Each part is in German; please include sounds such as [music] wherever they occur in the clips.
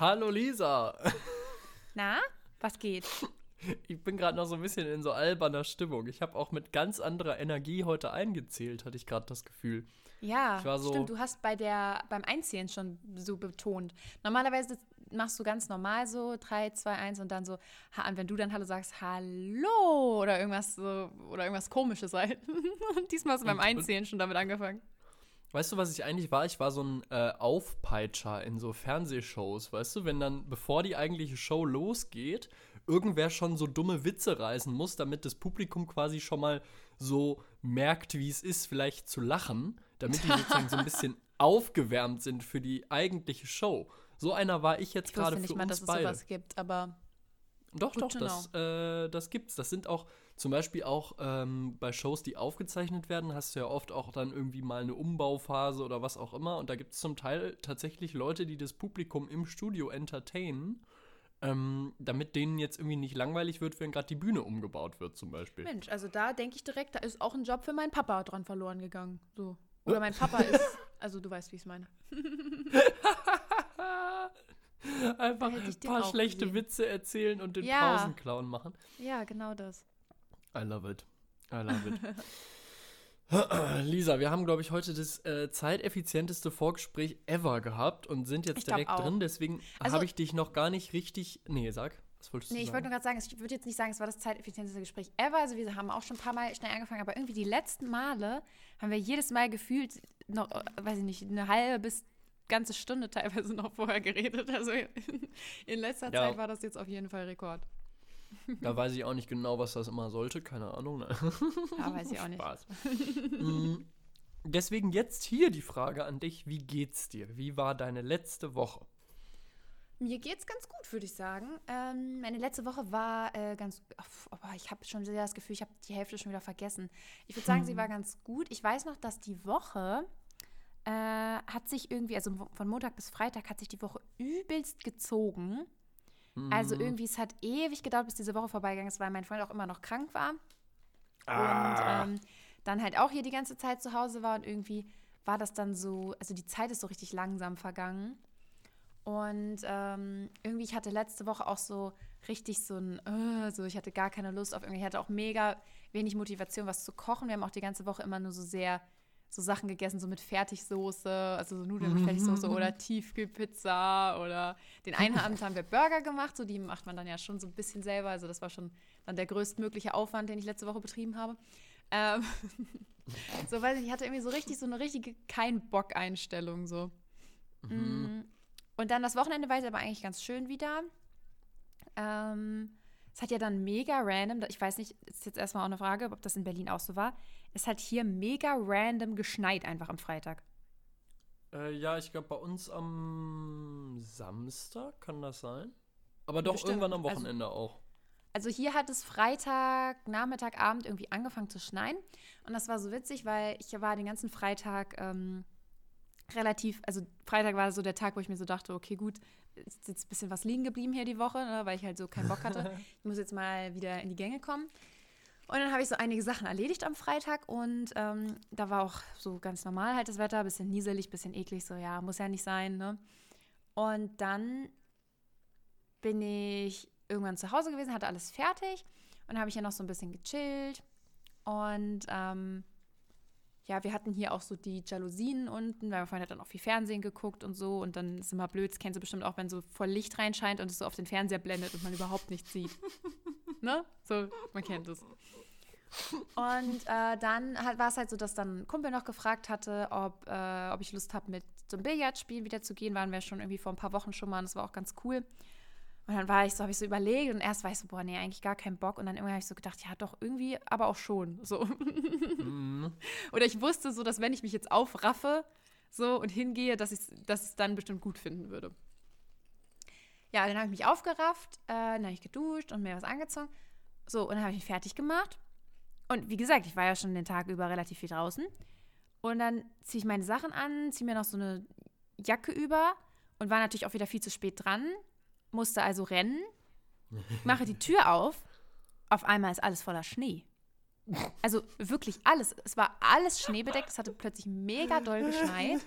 Hallo Lisa. [laughs] Na, was geht? Ich bin gerade noch so ein bisschen in so alberner Stimmung. Ich habe auch mit ganz anderer Energie heute eingezählt, hatte ich gerade das Gefühl. Ja, so stimmt. Du hast bei der, beim Einzählen schon so betont. Normalerweise machst du ganz normal so 3, 2, 1 und dann so, und wenn du dann Hallo sagst, Hallo oder irgendwas so, oder irgendwas komisches halt. [laughs] diesmal hast du beim Einzählen schon damit angefangen. Weißt du, was ich eigentlich war? Ich war so ein äh, Aufpeitscher in so Fernsehshows, weißt du, wenn dann, bevor die eigentliche Show losgeht, irgendwer schon so dumme Witze reißen muss, damit das Publikum quasi schon mal so merkt, wie es ist, vielleicht zu lachen, damit die sozusagen so ein [laughs] bisschen aufgewärmt sind für die eigentliche Show. So einer war ich jetzt gerade für nicht mal, uns dass beide. Es sowas gibt, aber doch, doch, das, äh, das gibt's. Das sind auch zum Beispiel auch ähm, bei Shows, die aufgezeichnet werden, hast du ja oft auch dann irgendwie mal eine Umbauphase oder was auch immer. Und da gibt es zum Teil tatsächlich Leute, die das Publikum im Studio entertainen, ähm, damit denen jetzt irgendwie nicht langweilig wird, wenn gerade die Bühne umgebaut wird, zum Beispiel. Mensch, also da denke ich direkt, da ist auch ein Job für meinen Papa dran verloren gegangen. So. Oder mein [laughs] Papa ist, also du weißt, wie [laughs] ich es meine. Einfach ein paar schlechte gesehen. Witze erzählen und den ja. Pausenclown machen. Ja, genau das. I love it. I love it. [laughs] [clears throat] Lisa, wir haben, glaube ich, heute das äh, zeiteffizienteste Vorgespräch ever gehabt und sind jetzt direkt drin. Deswegen also, habe ich dich noch gar nicht richtig. Nee, sag. Was wolltest nee, du sagen? ich wollte nur gerade sagen, ich würde jetzt nicht sagen, es war das zeiteffizienteste Gespräch ever. Also, wir haben auch schon ein paar Mal schnell angefangen, aber irgendwie die letzten Male haben wir jedes Mal gefühlt noch, äh, weiß ich nicht, eine halbe bis ganze Stunde teilweise noch vorher geredet. Also in letzter ja. Zeit war das jetzt auf jeden Fall Rekord. Da weiß ich auch nicht genau, was das immer sollte. Keine Ahnung. Ne? Ja, weiß ich auch nicht. Spaß. Mm, deswegen jetzt hier die Frage an dich. Wie geht's dir? Wie war deine letzte Woche? Mir geht's ganz gut, würde ich sagen. Ähm, meine letzte Woche war äh, ganz. Oh, ich habe schon sehr das Gefühl, ich habe die Hälfte schon wieder vergessen. Ich würde sagen, hm. sie war ganz gut. Ich weiß noch, dass die Woche äh, hat sich irgendwie, also von Montag bis Freitag hat sich die Woche übelst gezogen. Mhm. Also irgendwie, es hat ewig gedauert, bis diese Woche vorbeigegangen ist, weil mein Freund auch immer noch krank war. Ah. Und ähm, dann halt auch hier die ganze Zeit zu Hause war und irgendwie war das dann so, also die Zeit ist so richtig langsam vergangen. Und ähm, irgendwie, ich hatte letzte Woche auch so richtig so ein, uh, so ich hatte gar keine Lust auf irgendwie, ich hatte auch mega wenig Motivation, was zu kochen. Wir haben auch die ganze Woche immer nur so sehr so Sachen gegessen, so mit Fertigsoße, also so Nudeln mit Fertigsoße oder Tiefkühlpizza oder den einen [laughs] Abend haben wir Burger gemacht, so die macht man dann ja schon so ein bisschen selber, also das war schon dann der größtmögliche Aufwand, den ich letzte Woche betrieben habe. Ähm, [laughs] so, weiß ich, ich hatte irgendwie so richtig so eine richtige Kein-Bock-Einstellung so. Mhm. Mm. Und dann das Wochenende war es aber eigentlich ganz schön wieder. Ähm, es hat ja dann mega random, ich weiß nicht, ist jetzt erstmal auch eine Frage, ob das in Berlin auch so war. Es hat hier mega random geschneit einfach am Freitag. Äh, ja, ich glaube bei uns am Samstag kann das sein. Aber doch Bestimmt. irgendwann am also Wochenende also, auch. Also hier hat es Freitag, Nachmittag, Abend irgendwie angefangen zu schneien. Und das war so witzig, weil ich war den ganzen Freitag ähm, relativ, also Freitag war so der Tag, wo ich mir so dachte, okay, gut, ist jetzt ein bisschen was liegen geblieben hier die Woche, ne, weil ich halt so keinen Bock hatte. [laughs] ich muss jetzt mal wieder in die Gänge kommen. Und dann habe ich so einige Sachen erledigt am Freitag und ähm, da war auch so ganz normal halt das Wetter, bisschen nieselig, bisschen eklig, so ja, muss ja nicht sein, ne? Und dann bin ich irgendwann zu Hause gewesen, hatte alles fertig und habe ich ja noch so ein bisschen gechillt und ähm, ja, wir hatten hier auch so die Jalousien unten, weil mein Freund hat dann auch viel Fernsehen geguckt und so. Und dann ist immer blöd, das kennst du bestimmt auch, wenn so voll Licht reinscheint und es so auf den Fernseher blendet und man überhaupt nichts sieht. [laughs] ne? So, man kennt es. Und äh, dann war es halt so, dass dann ein Kumpel noch gefragt hatte, ob, äh, ob ich Lust habe, mit zum Billardspielen wieder zu gehen. Waren wir schon irgendwie vor ein paar Wochen schon mal und das war auch ganz cool. Und dann war ich so, habe ich so überlegt und erst war ich so, boah, nee, eigentlich gar keinen Bock. Und dann irgendwann habe ich so gedacht, ja, doch, irgendwie, aber auch schon. So. Mhm. [laughs] Oder ich wusste so, dass wenn ich mich jetzt aufraffe so und hingehe, dass ich es dass dann bestimmt gut finden würde. Ja, dann habe ich mich aufgerafft, äh, dann habe ich geduscht und mir was angezogen. So, und dann habe ich mich fertig gemacht. Und wie gesagt, ich war ja schon den Tag über relativ viel draußen. Und dann ziehe ich meine Sachen an, ziehe mir noch so eine Jacke über und war natürlich auch wieder viel zu spät dran musste also rennen, [laughs] mache die Tür auf, auf einmal ist alles voller Schnee. Also wirklich alles. Es war alles schneebedeckt. Es hatte plötzlich mega doll geschneit.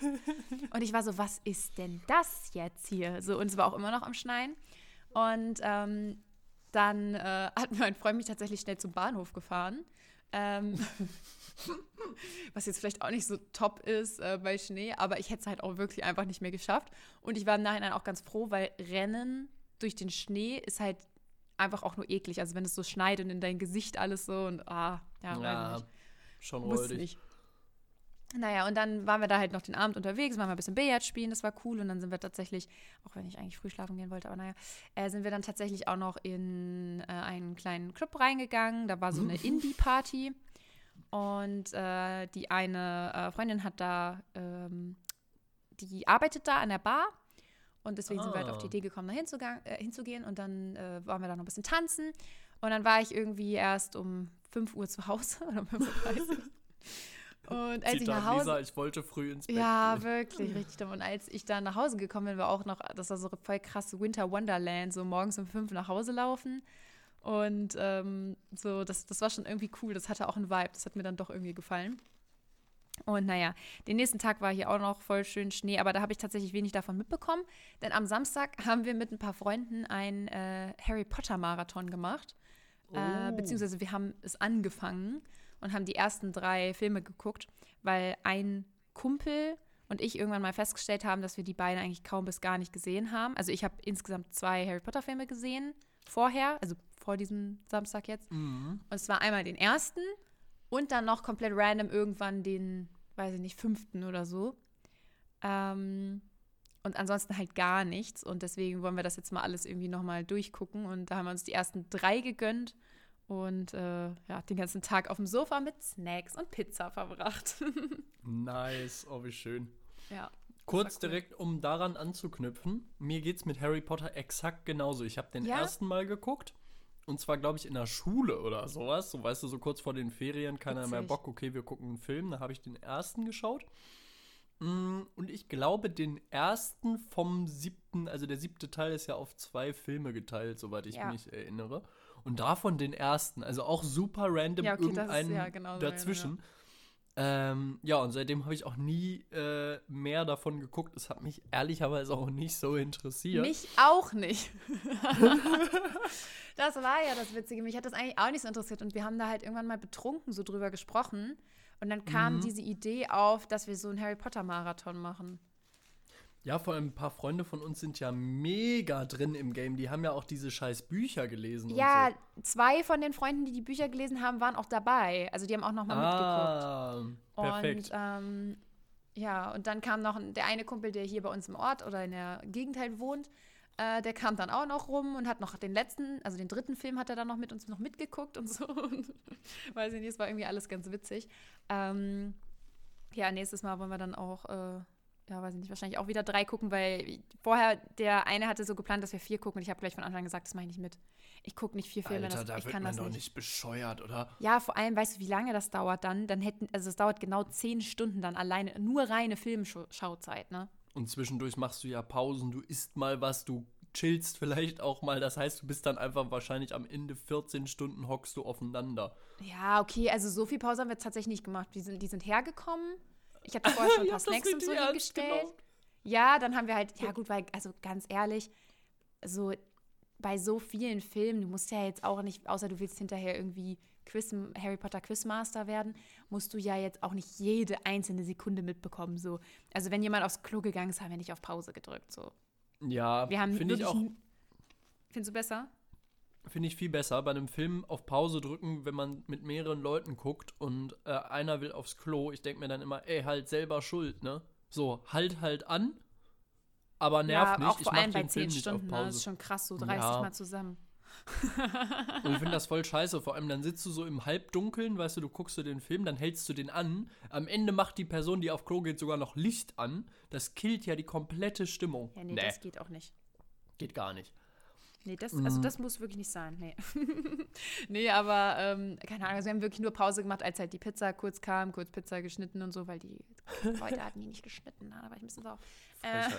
Und ich war so, was ist denn das jetzt hier? So, und es war auch immer noch am Schneien. Und ähm, dann äh, [laughs] hat mein Freund mich tatsächlich schnell zum Bahnhof gefahren. Ähm, [laughs] was jetzt vielleicht auch nicht so top ist äh, bei Schnee, aber ich hätte es halt auch wirklich einfach nicht mehr geschafft. Und ich war im Nachhinein auch ganz froh, weil Rennen durch den Schnee ist halt einfach auch nur eklig. Also wenn es so schneit und in dein Gesicht alles so und ah, ja, ja weiß nicht. schon räudig. Nicht. Naja, und dann waren wir da halt noch den Abend unterwegs, waren wir ein bisschen Billard spielen, das war cool. Und dann sind wir tatsächlich, auch wenn ich eigentlich früh schlafen gehen wollte, aber naja, äh, sind wir dann tatsächlich auch noch in äh, einen kleinen Club reingegangen. Da war so eine Indie-Party. Und äh, die eine äh, Freundin hat da, ähm, die arbeitet da an der Bar. Und deswegen ah. sind wir halt auf die ah. Idee gekommen, da äh, hinzugehen. Und dann äh, waren wir da noch ein bisschen tanzen. Und dann war ich irgendwie erst um 5 Uhr zu Hause [laughs] oder um 5.30 Uhr. [laughs] Und als Zitat ich nach Hause. Lisa, ich wollte früh ins Bett. Ja, gehen. wirklich, [laughs] richtig dumm. Und als ich dann nach Hause gekommen bin, war auch noch, das war so voll krass Winter Wonderland, so morgens um fünf nach Hause laufen. Und ähm, so, das, das war schon irgendwie cool. Das hatte auch einen Vibe. Das hat mir dann doch irgendwie gefallen. Und naja, den nächsten Tag war hier auch noch voll schön Schnee, aber da habe ich tatsächlich wenig davon mitbekommen. Denn am Samstag [laughs] haben wir mit ein paar Freunden einen äh, Harry Potter Marathon gemacht. Äh, oh. Äh, beziehungsweise wir haben es angefangen und haben die ersten drei Filme geguckt, weil ein Kumpel und ich irgendwann mal festgestellt haben, dass wir die beiden eigentlich kaum bis gar nicht gesehen haben. Also ich habe insgesamt zwei Harry Potter Filme gesehen vorher, also vor diesem Samstag jetzt. Mhm. Und es war einmal den ersten und dann noch komplett random irgendwann den, weiß ich nicht, fünften oder so. Ähm, und ansonsten halt gar nichts. Und deswegen wollen wir das jetzt mal alles irgendwie nochmal durchgucken. Und da haben wir uns die ersten drei gegönnt und äh, ja, den ganzen Tag auf dem Sofa mit Snacks und Pizza verbracht. [laughs] nice, oh, wie schön. Ja. Kurz cool. direkt, um daran anzuknüpfen, mir geht es mit Harry Potter exakt genauso. Ich habe den ja? ersten Mal geguckt und zwar, glaube ich, in der Schule oder sowas. So, weißt du, so kurz vor den Ferien, keiner Witzig. mehr Bock, okay, wir gucken einen Film. Da habe ich den ersten geschaut. Mm, und ich glaube, den ersten vom siebten, also der siebte Teil ist ja auf zwei Filme geteilt, soweit ich ja. mich erinnere. Und davon den ersten, also auch super random ja, okay, irgendeinen ja genau dazwischen. Ja. Ähm, ja, und seitdem habe ich auch nie äh, mehr davon geguckt. Es hat mich ehrlicherweise auch nicht so interessiert. Mich auch nicht. [laughs] das war ja das Witzige. Mich hat das eigentlich auch nicht so interessiert. Und wir haben da halt irgendwann mal betrunken so drüber gesprochen. Und dann kam mhm. diese Idee auf, dass wir so einen Harry Potter Marathon machen. Ja, vor allem ein paar Freunde von uns sind ja mega drin im Game. Die haben ja auch diese scheiß Bücher gelesen. Ja, so. zwei von den Freunden, die die Bücher gelesen haben, waren auch dabei. Also die haben auch noch mal ah, mitgeguckt. Perfekt. Und ähm, ja, und dann kam noch der eine Kumpel, der hier bei uns im Ort oder in der Gegend halt wohnt. Äh, der kam dann auch noch rum und hat noch den letzten, also den dritten Film hat er dann noch mit uns noch mitgeguckt und [laughs] so. Und, weiß ich nicht, es war irgendwie alles ganz witzig. Ähm, ja, nächstes Mal wollen wir dann auch äh, ja, weiß ich nicht, wahrscheinlich auch wieder drei gucken, weil vorher der eine hatte so geplant, dass wir vier gucken und ich habe gleich von Anfang an gesagt, das mache ich nicht mit. Ich gucke nicht vier Filme, Alter, das, da ich wird kann man das doch nicht. bescheuert, oder? Ja, vor allem, weißt du, wie lange das dauert dann? Dann hätten, also es dauert genau zehn Stunden dann alleine, nur reine Filmschauzeit, ne? Und zwischendurch machst du ja Pausen, du isst mal was, du chillst vielleicht auch mal. Das heißt, du bist dann einfach wahrscheinlich am Ende 14 Stunden hockst du aufeinander. Ja, okay, also so viel Pause haben wir tatsächlich nicht gemacht. Die sind, die sind hergekommen. Ich hatte vorher schon ein [laughs] paar Snacks und so hingestellt. Ja, dann haben wir halt, ja gut, weil, also ganz ehrlich, so bei so vielen Filmen, du musst ja jetzt auch nicht, außer du willst hinterher irgendwie Quiz, Harry Potter Quizmaster werden, musst du ja jetzt auch nicht jede einzelne Sekunde mitbekommen. So. Also wenn jemand aufs Klo gegangen ist, haben wir nicht auf Pause gedrückt. So. Ja, finde ich auch. Findest du besser? Finde ich viel besser. Bei einem Film auf Pause drücken, wenn man mit mehreren Leuten guckt und äh, einer will aufs Klo. Ich denke mir dann immer, ey, halt selber schuld, ne? So, halt halt an, aber nervt ja, nicht. Auch vor allem bei 10 Stunden, ne? das ist schon krass, so 30 ja. Mal zusammen. und ich finde das voll scheiße. Vor allem dann sitzt du so im Halbdunkeln, weißt du, du guckst du den Film, dann hältst du den an. Am Ende macht die Person, die auf Klo geht, sogar noch Licht an. Das killt ja die komplette Stimmung. Ja, nee, nee. das geht auch nicht. Geht gar nicht. Nee, das, also das muss wirklich nicht sein. Nee. [laughs] nee, aber ähm, keine Ahnung, also wir haben wirklich nur Pause gemacht, als halt die Pizza kurz kam, kurz Pizza geschnitten und so, weil die Leute hatten die nicht geschnitten. Ne? Da war ich ein bisschen sauer. Äh,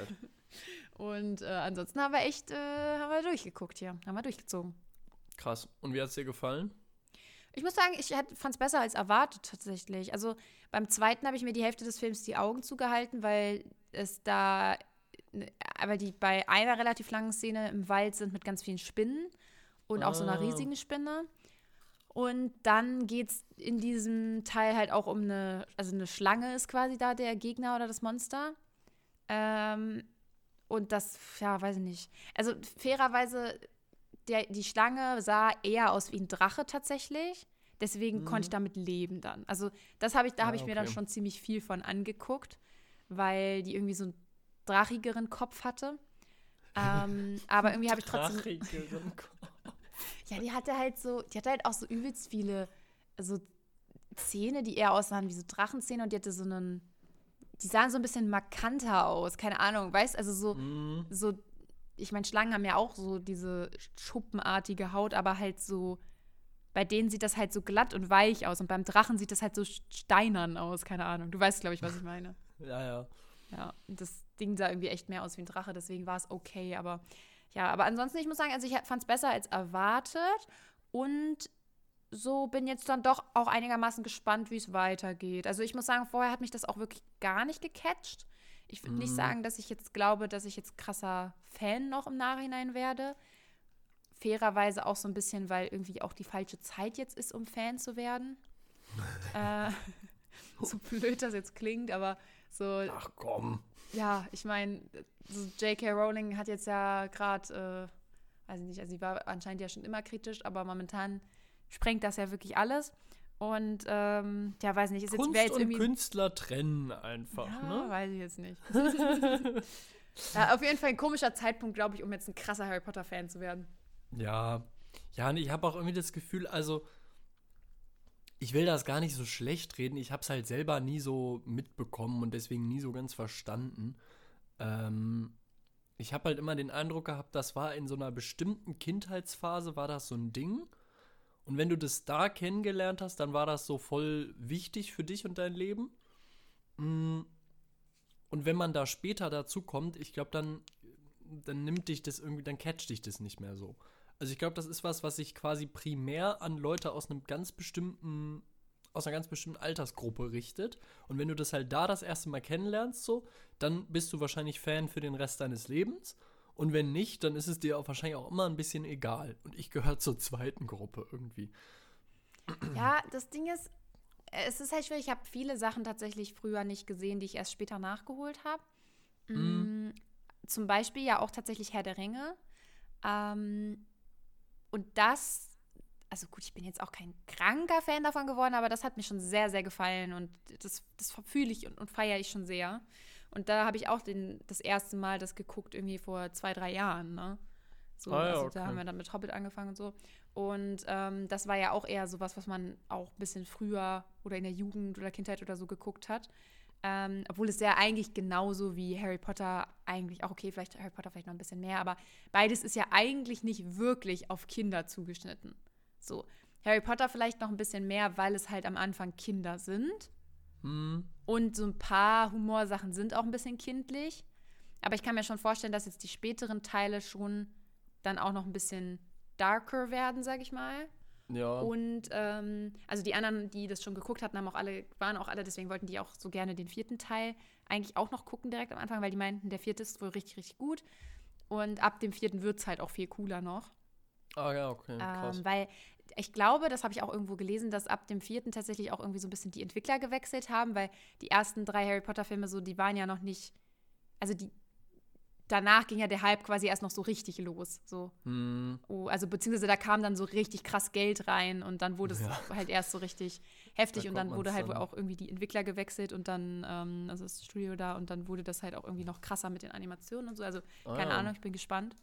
[laughs] und äh, ansonsten haben wir echt, äh, haben wir durchgeguckt hier, haben wir durchgezogen. Krass. Und wie hat es dir gefallen? Ich muss sagen, ich fand es besser als erwartet tatsächlich. Also beim zweiten habe ich mir die Hälfte des Films die Augen zugehalten, weil es da, aber die bei einer relativ langen Szene im Wald sind mit ganz vielen Spinnen und ah. auch so einer ah. riesigen Spinne. Und dann geht es in diesem Teil halt auch um eine, also eine Schlange ist quasi da der Gegner oder das Monster. Ähm, und das, ja, weiß ich nicht. Also fairerweise, der, die Schlange sah eher aus wie ein Drache tatsächlich. Deswegen mhm. konnte ich damit leben dann. Also das habe ich, da habe ich okay. mir dann schon ziemlich viel von angeguckt, weil die irgendwie so einen drachigeren Kopf hatte. Ähm, aber irgendwie habe ich trotzdem. Drachigeren Kopf. Ja, die hatte halt so, die hatte halt auch so übelst viele so Zähne, die eher aussahen wie so Drachenzähne und die hatte so einen, die sahen so ein bisschen markanter aus, keine Ahnung, weißt, also so, mm. so, ich meine, Schlangen haben ja auch so diese schuppenartige Haut, aber halt so, bei denen sieht das halt so glatt und weich aus und beim Drachen sieht das halt so steinern aus, keine Ahnung. Du weißt, glaube ich, was ich meine. ja, ja. Ja, das Ding sah irgendwie echt mehr aus wie ein Drache, deswegen war es okay, aber ja, aber ansonsten, ich muss sagen, also ich fand es besser als erwartet und so bin jetzt dann doch auch einigermaßen gespannt, wie es weitergeht. Also ich muss sagen, vorher hat mich das auch wirklich gar nicht gecatcht. Ich würde mhm. nicht sagen, dass ich jetzt glaube, dass ich jetzt krasser Fan noch im Nachhinein werde. Fairerweise auch so ein bisschen, weil irgendwie auch die falsche Zeit jetzt ist, um Fan zu werden. [laughs] äh, [laughs] so blöd das jetzt klingt, aber so. Ach komm. Ja, ich meine, so J.K. Rowling hat jetzt ja gerade, äh, weiß ich nicht, also sie war anscheinend ja schon immer kritisch, aber momentan sprengt das ja wirklich alles. Und ähm, ja, weiß nicht, ist Kunst jetzt, jetzt irgendwie. Und Künstler trennen einfach, ja, ne? Weiß ich jetzt nicht. [laughs] ja, auf jeden Fall ein komischer Zeitpunkt, glaube ich, um jetzt ein krasser Harry Potter-Fan zu werden. Ja. Ja, und ich habe auch irgendwie das Gefühl, also ich will das gar nicht so schlecht reden. Ich habe es halt selber nie so mitbekommen und deswegen nie so ganz verstanden. Ähm, ich habe halt immer den Eindruck gehabt, das war in so einer bestimmten Kindheitsphase, war das so ein Ding. Und wenn du das da kennengelernt hast, dann war das so voll wichtig für dich und dein Leben. Mm. Und wenn man da später dazu kommt, ich glaube, dann, dann nimmt dich das irgendwie, dann catcht dich das nicht mehr so. Also ich glaube, das ist was, was sich quasi primär an Leute aus einem ganz bestimmten, aus einer ganz bestimmten Altersgruppe richtet. Und wenn du das halt da das erste Mal kennenlernst, so, dann bist du wahrscheinlich Fan für den Rest deines Lebens. Und wenn nicht, dann ist es dir auch wahrscheinlich auch immer ein bisschen egal. Und ich gehöre zur zweiten Gruppe irgendwie. Ja, das Ding ist, es ist halt schwierig. Ich habe viele Sachen tatsächlich früher nicht gesehen, die ich erst später nachgeholt habe. Mhm. Mm, zum Beispiel ja auch tatsächlich Herr der Ringe. Ähm, und das, also gut, ich bin jetzt auch kein kranker Fan davon geworden, aber das hat mir schon sehr, sehr gefallen und das, das fühle ich und, und feiere ich schon sehr. Und da habe ich auch den, das erste Mal das geguckt, irgendwie vor zwei, drei Jahren, ne? So, ah, ja, also okay. da haben wir dann mit Hobbit angefangen und so. Und ähm, das war ja auch eher sowas, was man auch ein bisschen früher oder in der Jugend oder Kindheit oder so geguckt hat. Ähm, obwohl es ja eigentlich genauso wie Harry Potter eigentlich auch, okay, vielleicht Harry Potter vielleicht noch ein bisschen mehr, aber beides ist ja eigentlich nicht wirklich auf Kinder zugeschnitten. So, Harry Potter vielleicht noch ein bisschen mehr, weil es halt am Anfang Kinder sind. Hm. Und so ein paar Humorsachen sind auch ein bisschen kindlich. Aber ich kann mir schon vorstellen, dass jetzt die späteren Teile schon dann auch noch ein bisschen darker werden, sag ich mal. Ja. Und ähm, also die anderen, die das schon geguckt hatten, haben auch alle, waren auch alle, deswegen wollten die auch so gerne den vierten Teil eigentlich auch noch gucken direkt am Anfang, weil die meinten, der vierte ist wohl richtig, richtig gut. Und ab dem vierten wird es halt auch viel cooler noch. Ah ja, okay. Krass. Ähm, weil ich glaube, das habe ich auch irgendwo gelesen, dass ab dem vierten tatsächlich auch irgendwie so ein bisschen die Entwickler gewechselt haben, weil die ersten drei Harry Potter-Filme so, die waren ja noch nicht, also die, danach ging ja der Hype quasi erst noch so richtig los. So. Hm. Oh, also beziehungsweise da kam dann so richtig krass Geld rein und dann wurde es ja. halt erst so richtig heftig da und dann wurde halt dann. auch irgendwie die Entwickler gewechselt und dann, ähm, also das Studio da und dann wurde das halt auch irgendwie noch krasser mit den Animationen und so. Also ah, keine ja. Ahnung, ich bin gespannt.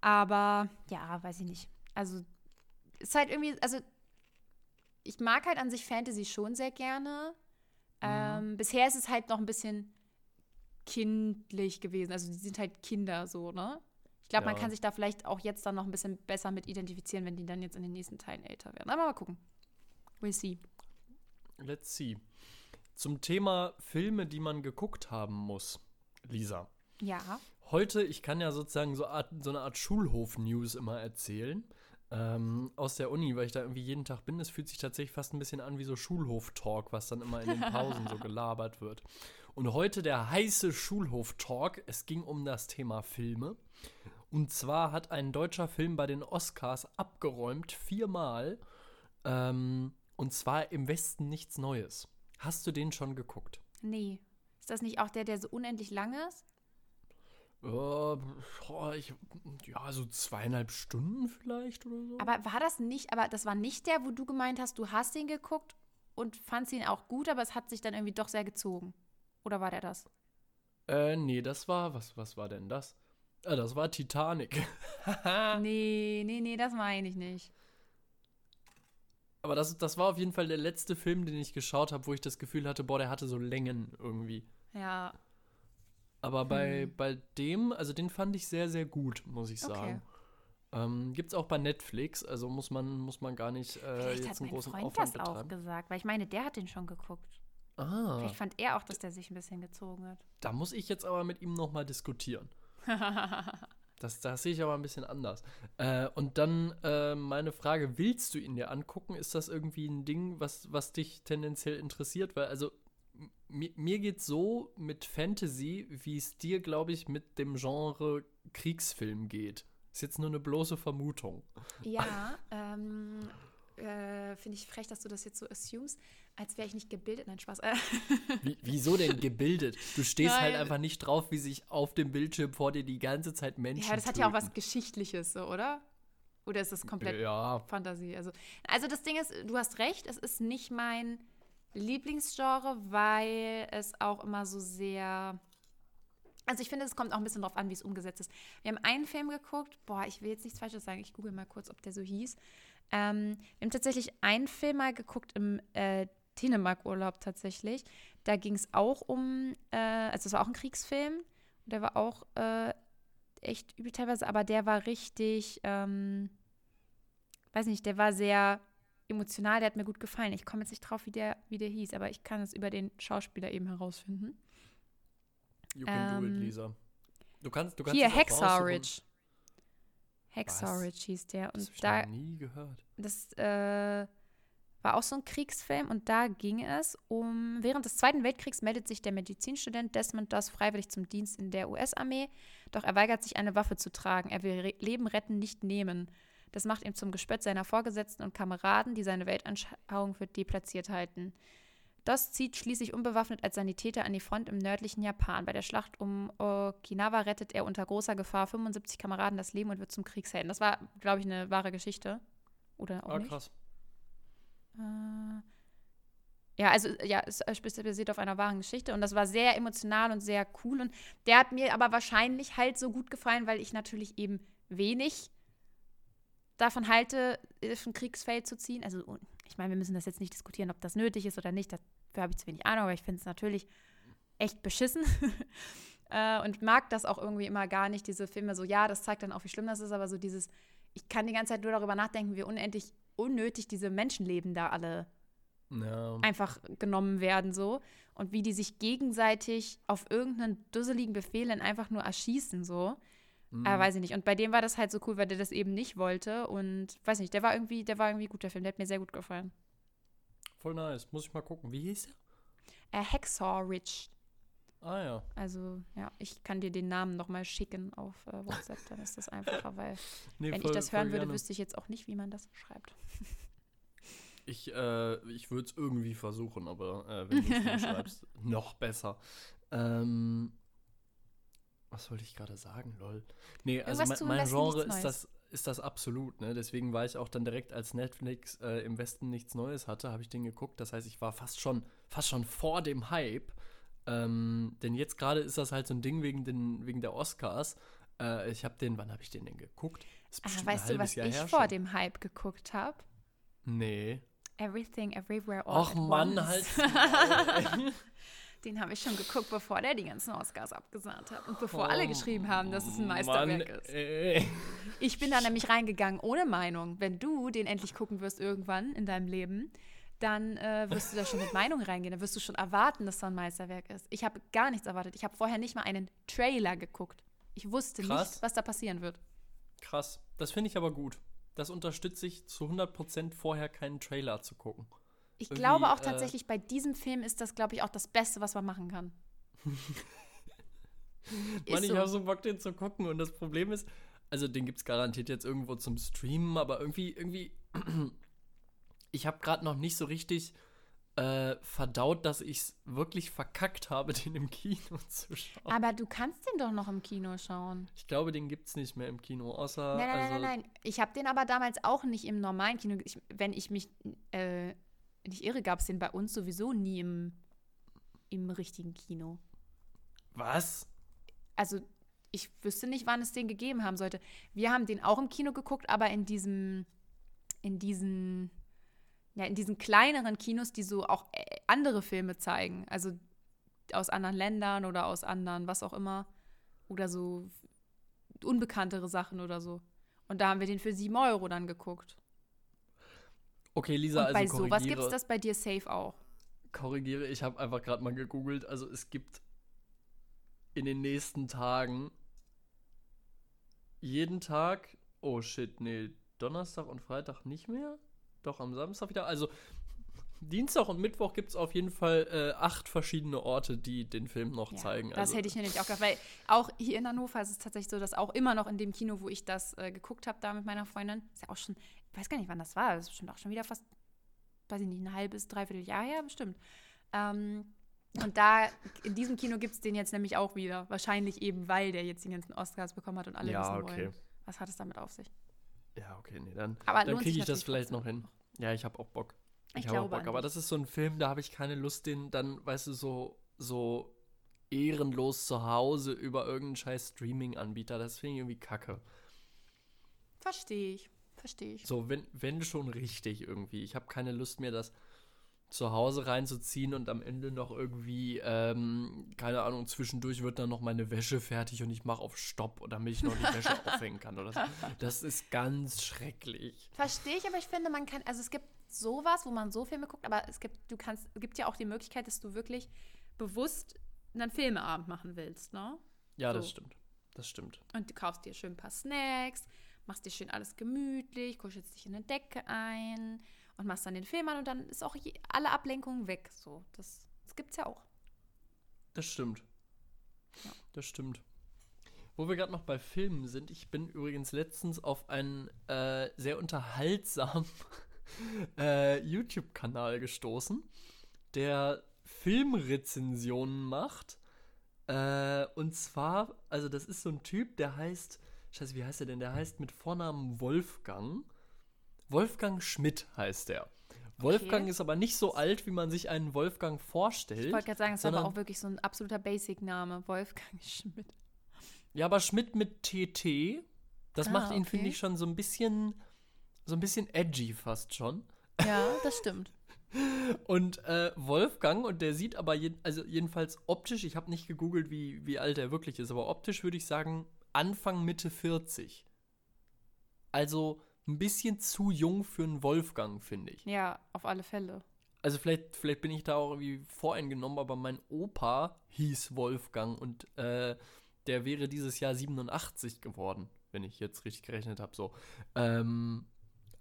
Aber ja, weiß ich nicht. Also ist halt irgendwie, also ich mag halt an sich Fantasy schon sehr gerne. Mhm. Ähm, bisher ist es halt noch ein bisschen kindlich gewesen. Also die sind halt Kinder so, ne? Ich glaube, ja. man kann sich da vielleicht auch jetzt dann noch ein bisschen besser mit identifizieren, wenn die dann jetzt in den nächsten Teilen älter werden. Aber mal gucken. We'll see. Let's see. Zum Thema Filme, die man geguckt haben muss, Lisa. Ja. Heute, ich kann ja sozusagen so, Art, so eine Art Schulhof-News immer erzählen. Ähm, aus der Uni, weil ich da irgendwie jeden Tag bin. Es fühlt sich tatsächlich fast ein bisschen an wie so Schulhof-Talk, was dann immer in den Pausen so [laughs] gelabert wird. Und heute der heiße Schulhof-Talk. Es ging um das Thema Filme. Und zwar hat ein deutscher Film bei den Oscars abgeräumt, viermal. Ähm, und zwar im Westen nichts Neues. Hast du den schon geguckt? Nee. Ist das nicht auch der, der so unendlich lang ist? Uh, ich, ja, so zweieinhalb Stunden vielleicht oder so. Aber war das nicht, aber das war nicht der, wo du gemeint hast, du hast ihn geguckt und fandst ihn auch gut, aber es hat sich dann irgendwie doch sehr gezogen. Oder war der das? Äh, nee, das war, was, was war denn das? Ah, das war Titanic. [laughs] nee, nee, nee, das meine ich nicht. Aber das, das war auf jeden Fall der letzte Film, den ich geschaut habe, wo ich das Gefühl hatte, boah, der hatte so Längen irgendwie. Ja, aber bei, hm. bei dem, also den fand ich sehr, sehr gut, muss ich sagen. Okay. Ähm, Gibt es auch bei Netflix, also muss man, muss man gar nicht äh, jetzt einen großen Freund Aufwand das auch gesagt, weil ich meine, der hat den schon geguckt. Ah. Vielleicht fand er auch, dass der sich ein bisschen gezogen hat. Da muss ich jetzt aber mit ihm nochmal diskutieren. [laughs] das, das sehe ich aber ein bisschen anders. Äh, und dann äh, meine Frage, willst du ihn dir angucken? Ist das irgendwie ein Ding, was, was dich tendenziell interessiert? Weil, also mir, mir geht so mit Fantasy, wie es dir, glaube ich, mit dem Genre Kriegsfilm geht. Ist jetzt nur eine bloße Vermutung. Ja, ähm, äh, finde ich frech, dass du das jetzt so assumes, als wäre ich nicht gebildet. Nein, Spaß. [laughs] Wie, wieso denn gebildet? Du stehst halt Nein. halt einfach nicht drauf, wie sich auf dem Bildschirm vor dir die ganze Zeit Menschen. Ja, das hat töten. ja auch was Geschichtliches, so, oder? Oder ist das komplett ja. Fantasie? Also, also das Ding ist, du hast recht, es ist nicht mein Lieblingsgenre, weil es auch immer so sehr. Also ich finde, es kommt auch ein bisschen drauf an, wie es umgesetzt ist. Wir haben einen Film geguckt, boah, ich will jetzt nichts Falsches sagen, ich google mal kurz, ob der so hieß. Ähm, wir haben tatsächlich einen Film mal geguckt im äh, Dänemark-Urlaub tatsächlich. Da ging es auch um, äh, also es war auch ein Kriegsfilm. Der war auch äh, echt übel teilweise, aber der war richtig, ähm, weiß nicht, der war sehr emotional, der hat mir gut gefallen. Ich komme jetzt nicht drauf, wie der, wie der hieß, aber ich kann es über den Schauspieler eben herausfinden. You can ähm, do it, ähm, Lisa. Du kannst, du kannst Hier, Hexorridge. Hexorridge hieß der. Und das da, ich nie gehört. Das äh, war auch so ein Kriegsfilm und da ging es um, während des Zweiten Weltkriegs meldet sich der Medizinstudent Desmond Doss freiwillig zum Dienst in der US-Armee, doch er weigert sich, eine Waffe zu tragen. Er will Leben retten, nicht nehmen. Das macht ihn zum Gespött seiner Vorgesetzten und Kameraden, die seine Weltanschauung für deplatziert halten. Doss zieht schließlich unbewaffnet als Sanitäter an die Front im nördlichen Japan. Bei der Schlacht um Okinawa rettet er unter großer Gefahr 75 Kameraden das Leben und wird zum Kriegshelden. Das war, glaube ich, eine wahre Geschichte. Oder auch ah, nicht? krass. Äh, ja, also ja, es basiert auf einer wahren Geschichte und das war sehr emotional und sehr cool und der hat mir aber wahrscheinlich halt so gut gefallen, weil ich natürlich eben wenig davon halte, auf ein Kriegsfeld zu ziehen. Also, ich meine, wir müssen das jetzt nicht diskutieren, ob das nötig ist oder nicht. Dafür habe ich zu wenig Ahnung, aber ich finde es natürlich echt beschissen. [laughs] äh, und mag das auch irgendwie immer gar nicht, diese Filme so, ja, das zeigt dann auch, wie schlimm das ist, aber so dieses, ich kann die ganze Zeit nur darüber nachdenken, wie unendlich unnötig diese Menschenleben da alle ja. einfach genommen werden so und wie die sich gegenseitig auf irgendeinen dusseligen Befehl dann einfach nur erschießen so. Mhm. Äh, weiß ich nicht. Und bei dem war das halt so cool, weil der das eben nicht wollte. Und weiß nicht, der war irgendwie, der war irgendwie gut, der Film. Der hat mir sehr gut gefallen. Voll nice. Muss ich mal gucken. Wie hieß der? Äh, Hacksaw Ridge. Ah ja. Also, ja, ich kann dir den Namen nochmal schicken auf äh, WhatsApp, dann ist das einfacher, [laughs] weil nee, wenn voll, ich das hören würde, gerne. wüsste ich jetzt auch nicht, wie man das schreibt. [laughs] Ich, äh, ich würde es irgendwie versuchen, aber äh, wenn du es [laughs] schreibst, noch besser. Ähm, was wollte ich gerade sagen, lol? Nee, also mein, mein Genre ist das, ist das absolut, ne? Deswegen war ich auch dann direkt, als Netflix äh, im Westen nichts Neues hatte, habe ich den geguckt. Das heißt, ich war fast schon, fast schon vor dem Hype. Ähm, denn jetzt gerade ist das halt so ein Ding wegen, den, wegen der Oscars. Äh, ich habe den, wann habe ich den denn geguckt? Ah, weißt du, was Jahr ich vor schon. dem Hype geguckt habe? Nee. Everything, Everywhere, All Och Mann, once. halt. [laughs] Den habe ich schon geguckt, bevor der die ganzen Oscars abgesahnt hat und bevor oh, alle geschrieben haben, dass es ein Meisterwerk Mann, ist. Ey. Ich bin da nämlich reingegangen ohne Meinung. Wenn du den endlich gucken wirst irgendwann in deinem Leben, dann äh, wirst du da schon mit Meinung reingehen. Dann wirst du schon erwarten, dass es ein Meisterwerk ist. Ich habe gar nichts erwartet. Ich habe vorher nicht mal einen Trailer geguckt. Ich wusste Krass. nicht, was da passieren wird. Krass. Das finde ich aber gut. das unterstütze ich zu 100% vorher keinen Trailer zu gucken. Ich glaube auch äh, tatsächlich, bei diesem Film ist das, glaube ich, auch das Beste, was man machen kann. [laughs] Mann, ich so. habe so Bock, den zu gucken. Und das Problem ist, also den gibt es garantiert jetzt irgendwo zum Streamen, aber irgendwie, irgendwie, [clears throat] ich habe gerade noch nicht so richtig äh, verdaut, dass ich es wirklich verkackt habe, [laughs] den im Kino zu schauen. Aber du kannst den doch noch im Kino schauen. Ich glaube, den gibt es nicht mehr im Kino, außer. Nein, nein, also, nein, nein, nein. Ich habe den aber damals auch nicht im normalen Kino. Ich, wenn ich mich äh, nicht irre, gab es den bei uns sowieso nie im, im richtigen Kino. Was? Also ich wüsste nicht, wann es den gegeben haben sollte. Wir haben den auch im Kino geguckt, aber in diesem, in diesen, ja, in diesen kleineren Kinos, die so auch äh, andere Filme zeigen. Also aus anderen Ländern oder aus anderen, was auch immer. Oder so unbekanntere Sachen oder so. Und da haben wir den für 7 Euro dann geguckt. Okay, Lisa, Und bei also sowas korrigiere, gibt es das bei dir safe auch. korrigiere, ich habe einfach gerade mal gegoogelt. Also es gibt in den nächsten Tagen jeden Tag, oh shit, nee, Donnerstag und Freitag nicht mehr? Doch am Samstag wieder. Also Dienstag und Mittwoch gibt es auf jeden Fall äh, acht verschiedene Orte, die den Film noch Ja, zeigen. das also, hätte ich mir nämlich auch gedacht, weil auch hier in Hannover ist es tatsächlich so, dass auch immer noch in dem Kino, wo ich das äh, geguckt habe, da mit meiner Freundin, ist ja auch schon, weiß gar nicht, wann das war, das ist bestimmt auch schon wieder fast, weiß ich nicht, ein halbes, dreiviertel Jahr her, bestimmt. Ähm, und da, in diesem Kino gibt es den jetzt nämlich auch wieder. Wahrscheinlich eben, weil der jetzt die ganzen Oscars bekommen hat und alle Ja, wissen okay. wollen. Was hat es damit auf sich? Ja, okay, nee, dann, Aber dann kriege ich das vielleicht noch hin. Ja, ich habe auch Bock. Ich Ich, habe auch Bock. Aber das ist so ein Film, da habe ich keine Lust, den dann, weißt du, so, so ehrenlos zu Hause über irgendeinen scheiß Streaming-Anbieter. Das finde ich irgendwie kacke. Verstehe ich. Verstehe ich. So, wenn, wenn schon richtig irgendwie. Ich habe keine Lust mehr, das zu Hause reinzuziehen und am Ende noch irgendwie, ähm, keine Ahnung, zwischendurch wird dann noch meine Wäsche fertig und ich mache auf Stopp, damit ich noch die Wäsche [laughs] aufhängen kann oder so. Das ist ganz schrecklich. Verstehe ich, aber ich finde, man kann, also es gibt sowas, wo man so Filme guckt, aber es gibt, du kannst, es gibt ja auch die Möglichkeit, dass du wirklich bewusst einen Filmeabend machen willst, ne? Ja, das So. stimmt. Das stimmt. Und du kaufst dir schön ein paar Snacks, machst dir schön alles gemütlich, kuschelst dich in eine Decke ein und machst dann den Film an und dann ist auch je, alle Ablenkungen weg. So, das, das gibt's ja auch. Das stimmt. Ja. Das stimmt. Wo wir gerade noch bei Filmen sind, ich bin übrigens letztens auf einen äh, sehr unterhaltsamen [laughs] äh, YouTube-Kanal gestoßen, der Filmrezensionen macht. Äh, und zwar, also das ist so ein Typ, der heißt, scheiße, wie heißt er denn? Der heißt mit Vornamen Wolfgang. Wolfgang Schmidt heißt er. Wolfgang ist aber nicht so alt, wie man sich einen Wolfgang vorstellt. Ich wollte gerade sagen, es war aber auch wirklich so ein absoluter Basic-Name, Wolfgang [laughs] Schmidt. Ja, aber Schmidt mit TT, das Ah, macht ihn, okay. finde ich, schon so ein bisschen, so ein bisschen edgy fast schon. Ja, das stimmt. [laughs] Und äh, Wolfgang, und der sieht aber, je, also jedenfalls optisch, ich habe nicht gegoogelt, wie, wie alt er wirklich ist, aber optisch würde ich sagen Anfang, Mitte 40. Also ein bisschen zu jung für einen Wolfgang, finde ich. Ja, auf alle Fälle. Also vielleicht, vielleicht bin ich da auch irgendwie voreingenommen, aber mein Opa hieß Wolfgang und äh, der wäre dieses Jahr 87 geworden, wenn ich jetzt richtig gerechnet habe. So. Ähm,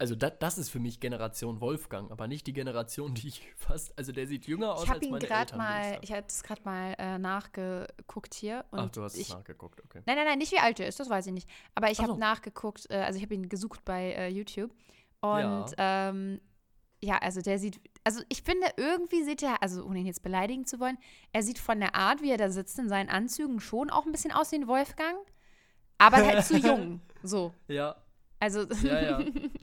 also da, das ist für mich Generation Wolfgang, aber nicht die Generation, die ich fast. Also der sieht jünger aus Ich habe als ihn meine Eltern. mal, ich habe es gerade mal äh, nachgeguckt hier. Ach, du hast ich, es nachgeguckt, okay. Nein, nein, nein, nicht wie alt er ist, das weiß ich nicht. Aber ich habe so. nachgeguckt, äh, also ich habe ihn gesucht bei äh, YouTube. Und Ja. ja. Ähm, ja, also der sieht, also ich finde, irgendwie sieht er, also ohne ihn jetzt beleidigen zu wollen, er sieht von der Art, wie er da sitzt in seinen Anzügen schon auch ein bisschen aus wie ein Wolfgang, aber halt zu [laughs] jung. So. Ja, Also. ja, ja. [laughs]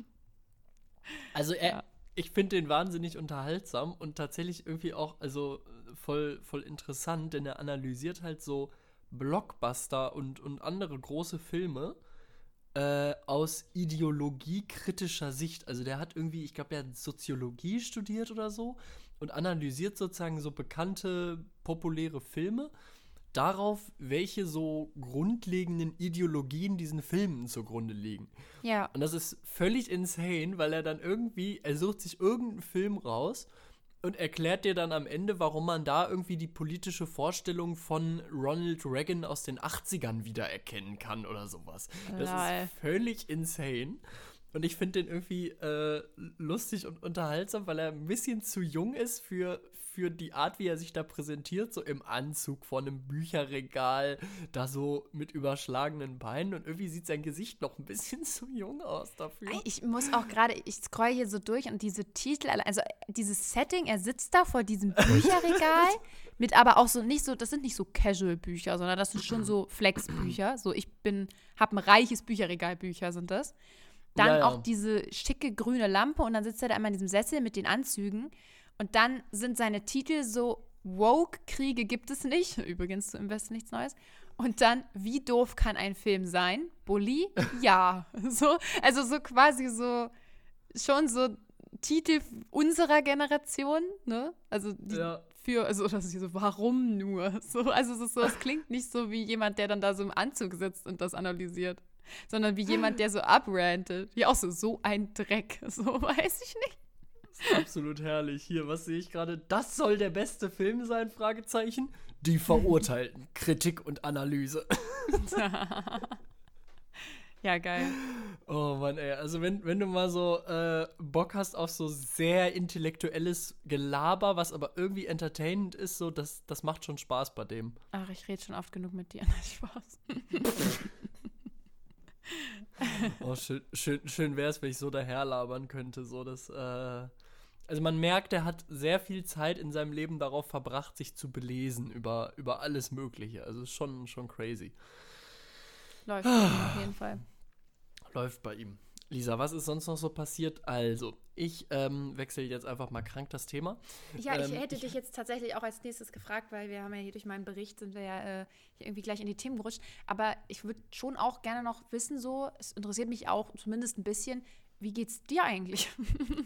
Also er, Ja. ich finde den wahnsinnig unterhaltsam und tatsächlich irgendwie auch, also äh, voll, voll interessant, denn er analysiert halt so Blockbuster und, und andere große Filme äh, aus ideologiekritischer Sicht. Also der hat irgendwie, ich glaube, er hat Soziologie studiert oder so und analysiert sozusagen so bekannte, populäre Filme darauf, welche so grundlegenden Ideologien diesen Filmen zugrunde liegen. ja. Und das ist völlig insane, weil er dann irgendwie, er sucht sich irgendeinen Film raus und erklärt dir dann am Ende, warum man da irgendwie die politische Vorstellung von Ronald Reagan aus den 80ern wiedererkennen kann oder sowas. Das Lol. ist völlig insane. Und ich finde den irgendwie äh, lustig und unterhaltsam, weil er ein bisschen zu jung ist für, für die Art, wie er sich da präsentiert, so im Anzug vor einem Bücherregal, da so mit überschlagenen Beinen. Und irgendwie sieht sein Gesicht noch ein bisschen [laughs] zu jung aus dafür. Ich muss auch gerade, ich scroll hier so durch und diese Titel, also dieses Setting, er sitzt da vor diesem [laughs] Bücherregal mit aber auch so nicht so, das sind nicht so Casual-Bücher, sondern das sind schon so [clears throat] Flex-Bücher. So, ich bin, hab ein reiches Bücherregal-Bücher sind das. Dann Ja, ja. auch diese schicke grüne Lampe und dann sitzt er da immer in diesem Sessel mit den Anzügen. Und dann sind seine Titel so Woke-Kriege gibt es nicht. [laughs] Übrigens zu Im Westen nichts Neues. Und dann, wie doof kann ein Film sein? Bully? [laughs] Ja. So, also so quasi so, schon so Titel unserer Generation, ne? Also Ja. für, also das ist so, warum nur? [laughs] So, also es ist so, es klingt nicht so wie jemand, der dann da so im Anzug sitzt und das analysiert, sondern wie jemand, der so abrantet. Wie auch so, so ein Dreck. So, weiß ich nicht. Absolut herrlich. Hier, was sehe ich gerade? Das soll der beste Film sein? Fragezeichen. Die Verurteilten. [laughs] Kritik und Analyse. [laughs] Ja, geil. Oh Mann, ey. Also wenn, wenn du mal so äh, Bock hast auf so sehr intellektuelles Gelaber, was aber irgendwie entertainend ist, so das, das macht schon Spaß bei dem. Ach, ich rede schon oft genug mit dir. [laughs] Spaß. Oh, schön, schön, schön wäre es, wenn ich so daherlabern könnte. So, das, äh, also man merkt, er hat sehr viel Zeit in seinem Leben darauf verbracht, sich zu belesen über, über alles Mögliche. Also ist schon, schon crazy. Läuft [sighs] auf jeden Fall. Läuft bei ihm. Lisa, was ist sonst noch so passiert? Also, ich ähm, wechsle jetzt einfach mal krank das Thema. Ja, ich Ähm, hätte ich- dich jetzt tatsächlich auch als nächstes gefragt, weil wir haben ja hier durch meinen Bericht sind wir ja äh, hier irgendwie gleich in die Themen gerutscht. Aber ich würde schon auch gerne noch wissen, so, es interessiert mich auch zumindest ein bisschen, wie geht's dir eigentlich? [laughs]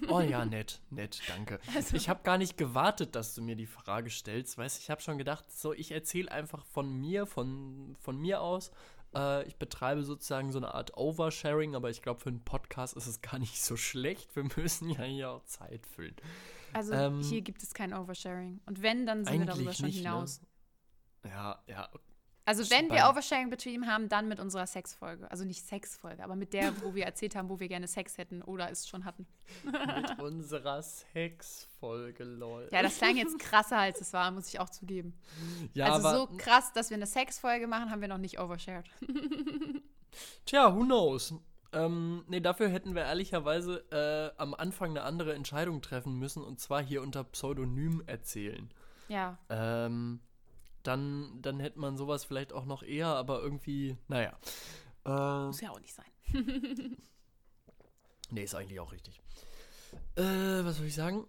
Oh ja, nett, nett, danke. Also- Ich habe gar nicht gewartet, dass du mir die Frage stellst. Weißt ich habe schon gedacht, so, ich erzähle einfach von mir, von, von mir aus. Äh, ich betreibe sozusagen so eine Art Oversharing, aber ich glaube, für einen Podcast ist es gar nicht so schlecht. Wir müssen ja hier auch Zeit füllen. Also Ähm, hier gibt es kein Oversharing. Und wenn, dann sind wir darüber schon nicht, hinaus. Ne? Ja, ja. Also wenn wir Beim- Oversharing betrieben haben, dann mit unserer Sexfolge. Also nicht Sexfolge, aber mit der, wo wir erzählt haben, wo wir gerne Sex hätten oder es schon hatten. Mit [laughs] unserer Sexfolge, lol. Ja, das klang jetzt krasser, als es war, muss ich auch zugeben. Ja, also aber, so krass, dass wir eine Sexfolge machen, haben wir noch nicht overshared. [laughs] Tja, who knows? Ähm, nee, dafür hätten wir ehrlicherweise äh, am Anfang eine andere Entscheidung treffen müssen und zwar hier unter Pseudonym erzählen. Ja. Ähm, dann, dann hätte man sowas vielleicht auch noch eher, aber irgendwie, naja. Äh, Muss ja auch nicht sein. [laughs] nee, ist eigentlich auch richtig. Äh, was soll ich sagen?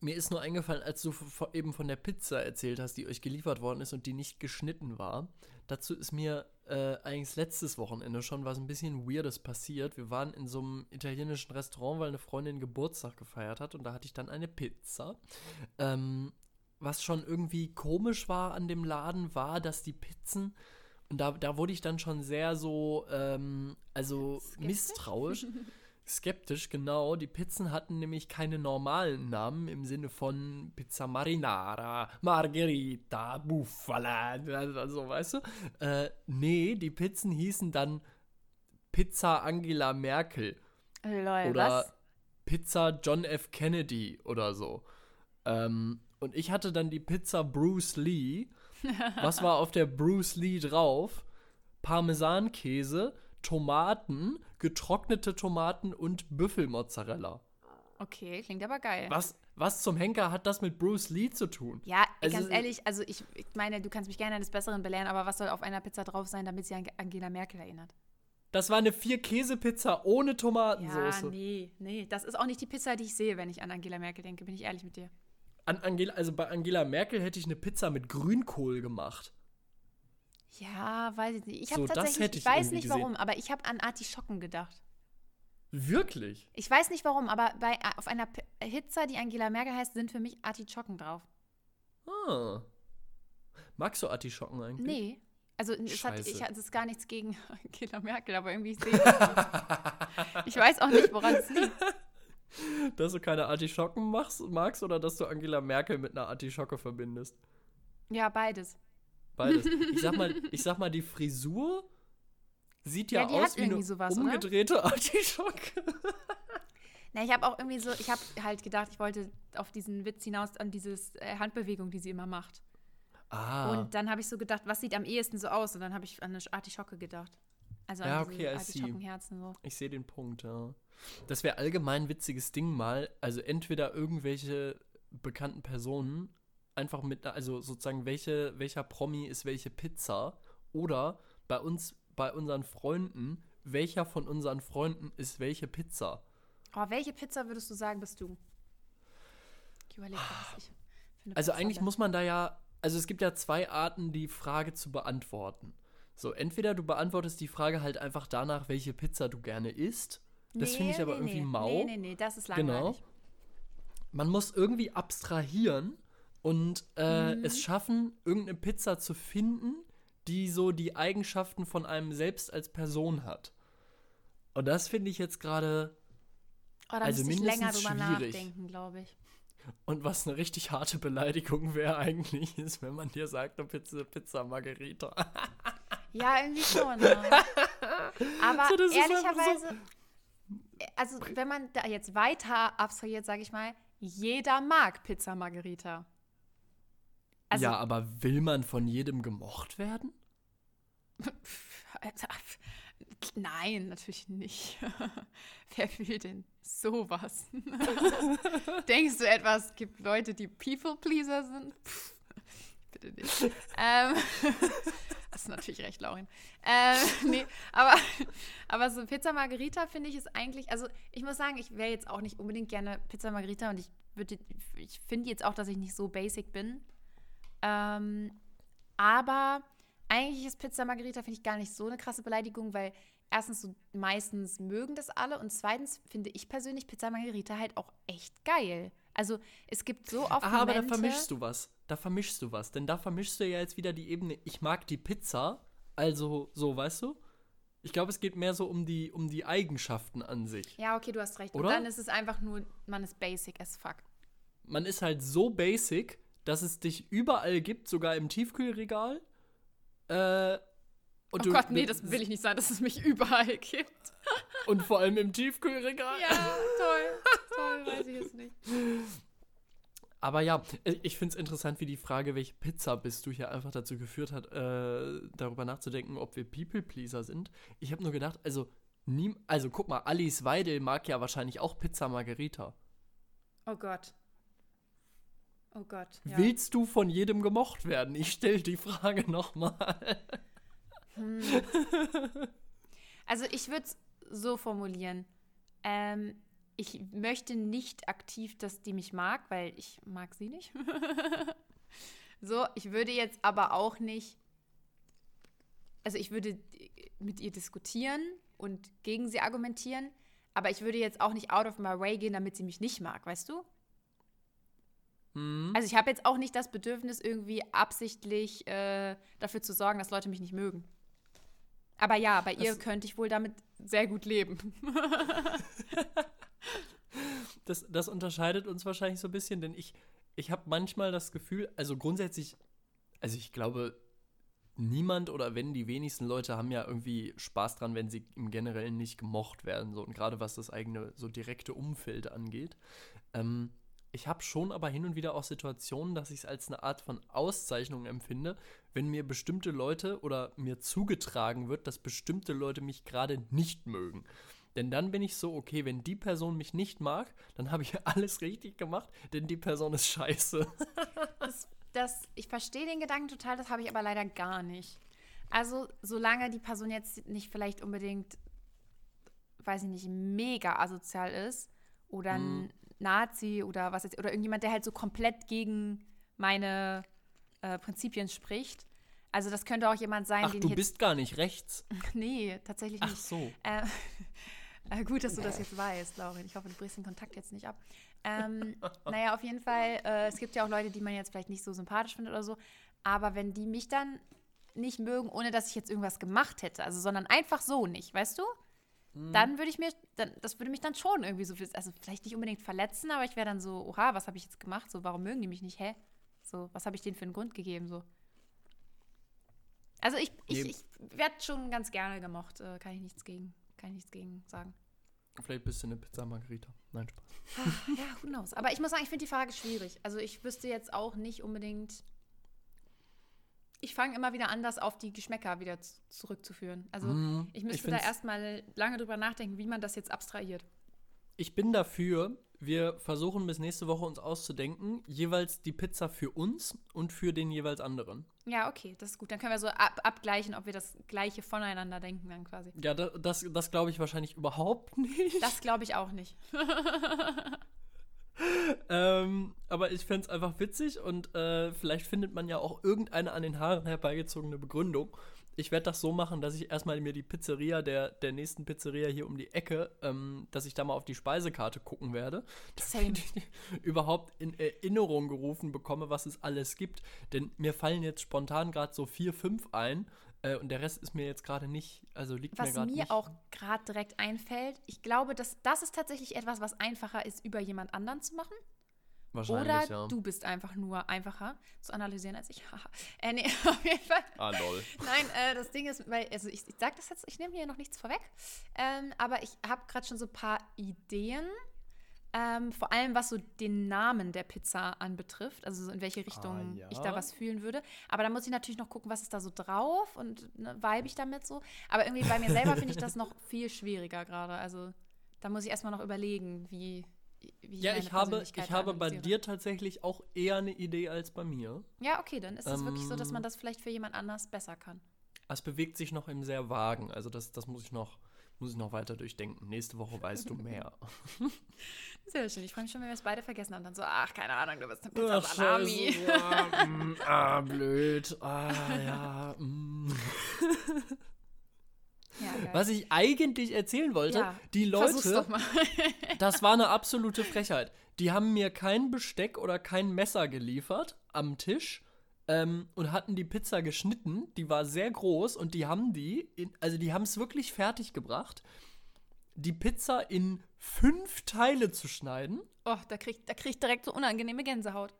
Mir ist nur eingefallen, als du eben von der Pizza erzählt hast, die euch geliefert worden ist und die nicht geschnitten war. Dazu ist mir äh, eigentlich letztes Wochenende schon was ein bisschen Weirdes passiert. Wir waren in so einem italienischen Restaurant, weil eine Freundin Geburtstag gefeiert hat und da hatte ich dann eine Pizza. Ähm, was schon irgendwie komisch war an dem Laden, war, dass die Pizzen, und da, da wurde ich dann schon sehr so, ähm, also Skeptisch? misstrauisch. [laughs] Skeptisch, genau. Die Pizzen hatten nämlich keine normalen Namen im Sinne von Pizza Marinara, Margherita, Bufala, also weißt du? Äh, nee, die Pizzen hießen dann Pizza Angela Merkel Lol, oder was? Pizza John F. Kennedy oder so. Ähm, und ich hatte dann die Pizza Bruce Lee. [laughs] Was war auf der Bruce Lee drauf? Parmesankäse, Tomaten, getrocknete Tomaten und Büffelmozzarella. Okay, klingt aber geil. Was, was zum Henker hat das mit Bruce Lee zu tun? Ja, Also- ganz ehrlich, also ich, ich meine, du kannst mich gerne eines Besseren belehren, aber was soll auf einer Pizza drauf sein, damit sie an Angela Merkel erinnert? Das war eine Vier-Käse-Pizza ohne Ja, Tomatensauce. nee, nee. Das ist auch nicht die Pizza, die ich sehe, wenn ich an Angela Merkel denke, bin ich ehrlich mit dir. An Angela, also bei Angela Merkel hätte ich eine Pizza mit Grünkohl gemacht. Ja, weiß ich nicht. Ich So, habe tatsächlich, ich ich weiß nicht gesehen. warum, aber ich habe an Artischocken gedacht. Wirklich? Ich weiß nicht warum, aber bei, auf einer Pizza, die Angela Merkel heißt, sind für mich Artischocken drauf. Ah. Magst du Artischocken eigentlich? Nee. Also es, hat, ich, es ist gar nichts gegen [laughs] Angela Merkel, aber irgendwie sehe ich. [laughs] Ich weiß auch nicht, woran es liegt. [laughs] [laughs] Dass du keine Artischocken machst, magst oder dass du Angela Merkel mit einer Artischocke verbindest? Ja, beides. Beides. [laughs] Ich sag mal, ich sag mal die Frisur Sieht ja, Ja, aus wie eine sowas, oder? umgedrehte [laughs] Artischocke. Na, ich habe auch irgendwie so, ich habe halt gedacht, ich wollte auf diesen Witz hinaus, an dieses äh, Handbewegung, die sie immer macht. Ah, Und dann habe ich so gedacht, was sieht am ehesten so aus? Und dann habe ich an eine Artischocke gedacht. Also Ja, okay, I see. So. ich sehe den Punkt, ja. Das wäre allgemein ein witziges Ding mal. Also entweder irgendwelche bekannten Personen einfach mit, also sozusagen welche, welcher Promi ist welche Pizza oder bei uns, bei unseren Freunden, welcher von unseren Freunden ist welche Pizza. Oh, welche Pizza würdest du sagen, bist du? Ich überlege, was ich eine Also Pizza eigentlich bin. muss man da ja, also es gibt ja zwei Arten, die Frage zu beantworten. So, entweder du beantwortest die Frage halt einfach danach, welche Pizza du gerne isst. Das finde ich aber irgendwie nee. mau. Nee, nee, nee, das ist Genau. langweilig. Man muss irgendwie abstrahieren und äh, Mhm. es schaffen, irgendeine Pizza zu finden, die so die Eigenschaften von einem selbst als Person hat. Und das finde ich jetzt gerade, Oh, Also ich länger mindestens drüber schwierig. nachdenken, glaube ich. und was eine richtig harte Beleidigung wäre eigentlich, [laughs] ist, wenn man dir sagt, eine Pizza, Pizza Margherita. [laughs] Ja, irgendwie schon. Ne? [laughs] Aber So, ehrlicherweise, also wenn man da jetzt weiter abstrahiert, sage ich mal, jeder mag Pizza Margherita. Also, ja, aber will man von jedem gemocht werden? [laughs] Nein, natürlich nicht. [laughs] Wer will denn sowas? Denkst du etwas, es gibt Leute, die People-Pleaser sind? Pff, bitte nicht. ähm, [laughs] das ist natürlich recht, Laurin. Ähm, [laughs] nee, aber, aber so Pizza Margherita finde ich ist eigentlich, also ich muss sagen, ich wäre jetzt auch nicht unbedingt gerne Pizza Margherita und ich würde, ich finde jetzt auch, dass ich nicht so basic bin. Ähm, aber eigentlich ist Pizza Margherita, finde ich, gar nicht so eine krasse Beleidigung, weil erstens so meistens mögen das alle und zweitens finde ich persönlich Pizza Margherita halt auch echt geil. Also es gibt so oft Aha, aber da Momente, vermischst du was. Da vermischst du was. Denn da vermischst du ja jetzt wieder die Ebene, ich mag die Pizza, also so, weißt du? Ich glaube, es geht mehr so um die, um die Eigenschaften an sich. Ja, okay, du hast recht. Oder? Und dann ist es einfach nur, man ist basic as fuck. Man ist halt so basic, dass es dich überall gibt, sogar im Tiefkühlregal. Äh, und Oh du- Gott, nee, das will ich nicht sein, dass es mich überall gibt. Und vor allem im Tiefkühlregal. Ja, toll. toll, weiß ich jetzt nicht. [laughs] Aber ja, äh, ich finde es interessant, wie die Frage, welche Pizza bist du hier einfach dazu geführt hat, äh, darüber nachzudenken, ob wir People-Pleaser sind. Ich habe nur gedacht, also, nie, also guck mal, Alice Weidel mag ja wahrscheinlich auch Pizza Margherita. Oh Gott. Oh Gott. Ja. Willst du von jedem gemocht werden? Ich stelle die Frage nochmal. Also ich würde es so formulieren. Ähm, ich möchte nicht aktiv, dass die mich mag, weil ich mag sie nicht. [laughs] so, ich würde jetzt aber auch nicht, also ich würde mit ihr diskutieren und gegen sie argumentieren, aber ich würde jetzt auch nicht out of my way gehen, damit sie mich nicht mag, weißt du? Hm? Also ich habe jetzt auch nicht das Bedürfnis, irgendwie absichtlich äh, dafür zu sorgen, dass Leute mich nicht mögen. Aber ja, bei ihr Das- könnte ich wohl damit sehr gut leben. [laughs] [laughs] Das, das unterscheidet uns wahrscheinlich so ein bisschen, denn ich, ich habe manchmal das Gefühl, also grundsätzlich, also ich glaube, niemand oder wenn die wenigsten Leute haben ja irgendwie Spaß dran, wenn sie im Generellen nicht gemocht werden. So, und gerade was das eigene, so direkte Umfeld angeht. Ähm, ich habe schon aber hin und wieder auch Situationen, dass ich es als eine Art von Auszeichnung empfinde, wenn mir bestimmte Leute oder mir zugetragen wird, dass bestimmte Leute mich gerade nicht mögen. Denn dann bin ich so, okay, wenn die Person mich nicht mag, dann habe ich [laughs] alles richtig gemacht, denn die Person ist scheiße. [laughs] Das, das, ich verstehe den Gedanken total, das habe ich aber leider gar nicht. Also, solange die Person jetzt nicht vielleicht unbedingt, weiß ich nicht, mega asozial ist oder ein Nazi oder was jetzt, oder irgendjemand, der halt so komplett gegen meine äh, Prinzipien spricht. Also, das könnte auch jemand sein, Ach, den du bist gar nicht rechts. [laughs] Nee, tatsächlich Ach nicht. so. Äh, äh, gut, dass du das jetzt weißt, Laurin. Ich hoffe, du brichst den Kontakt jetzt nicht ab. Ähm, [laughs] naja, auf jeden Fall, äh, es gibt ja auch Leute, die man jetzt vielleicht nicht so sympathisch findet oder so. Aber wenn die mich dann nicht mögen, ohne dass ich jetzt irgendwas gemacht hätte, also sondern einfach so nicht, weißt du? Dann würde ich mir, dann, das würde mich dann schon irgendwie so, also vielleicht nicht unbedingt verletzen, aber ich wäre dann so, oha, was habe ich jetzt gemacht? So, warum mögen die mich nicht? Hä? So, was habe ich denen für einen Grund gegeben? So. Also ich, ich, ich werde schon ganz gerne gemocht, äh, kann ich nichts gegen, kann ich nichts gegen sagen. Vielleicht bist du eine Pizza Margarita. Nein, Spaß. Ja, who knows. Aber ich muss sagen, ich finde die Frage schwierig. Also ich wüsste jetzt auch nicht unbedingt. Ich fange immer wieder an, das auf die Geschmäcker wieder zurückzuführen. Also Mhm. ich müsste find's- da erstmal lange drüber nachdenken, wie man das jetzt abstrahiert. Ich bin dafür, wir versuchen bis nächste Woche uns auszudenken, jeweils die Pizza für uns und für den jeweils anderen. Ja, okay, das ist gut. Dann können wir so ab abgleichen, ob wir das Gleiche voneinander denken dann quasi. Ja, da, das, das glaube ich wahrscheinlich überhaupt [laughs] nicht. Das glaube ich auch nicht. [laughs] Ähm, aber ich fände es einfach witzig und äh, vielleicht findet man ja auch irgendeine an den Haaren herbeigezogene Begründung. Ich werde das so machen, dass ich erstmal mir die Pizzeria der, der nächsten Pizzeria hier um die Ecke, ähm, dass ich da mal auf die Speisekarte gucken werde, damit ich [laughs] überhaupt in Erinnerung gerufen bekomme, was es alles gibt. Denn mir fallen jetzt spontan gerade so vier, fünf ein äh, und der Rest ist mir jetzt gerade nicht, also liegt mir Was gerade mir nicht. auch gerade direkt einfällt, ich glaube, dass das ist tatsächlich etwas, was einfacher ist, über jemand anderen zu machen. Wahrscheinlich, Oder ja. du bist einfach nur einfacher zu analysieren als ich. [laughs] Äh, nee, [laughs] auf jeden Fall. Ah, lol. Nein, äh, das Ding ist, weil, also ich, ich sage das jetzt, ich nehme hier noch nichts vorweg, ähm, aber ich habe gerade schon so ein paar Ideen, ähm, vor allem was so den Namen der Pizza anbetrifft, also so in welche Richtung Ah, ja. ich da was fühlen würde. Aber da muss ich natürlich noch gucken, was ist da so drauf und ne, vibe ich damit so. Aber irgendwie bei mir selber finde ich das noch viel schwieriger gerade. Also da muss ich erstmal noch überlegen, wie. Wie Ja, meine ich habe, ich habe bei dir tatsächlich auch eher eine Idee als bei mir. Ja, okay, dann ist es wirklich so, dass Ähm, man das vielleicht für jemand anders besser kann. Es bewegt sich noch im sehr vagen. Also das, das muss ich noch, muss ich noch weiter durchdenken. Nächste Woche weißt du mehr. [laughs] Sehr schön. Ich freue mich schon, wenn wir es beide vergessen haben. Dann so, ach, keine Ahnung, du bist eine Pizza Salami. Scheiße. Ah, mm, ah, [laughs] blöd. Ah, ja. mm. [laughs] Ja. Was ich eigentlich erzählen wollte, Ja, die Leute, [laughs] das war eine absolute Frechheit. Die haben mir kein Besteck oder kein Messer geliefert am Tisch ähm, und hatten die Pizza geschnitten. Die war sehr groß und die haben die, in, also die haben es wirklich fertig gebracht, die Pizza in fünf Teile zu schneiden, Oh, da kriegt da krieg ich direkt so unangenehme Gänsehaut.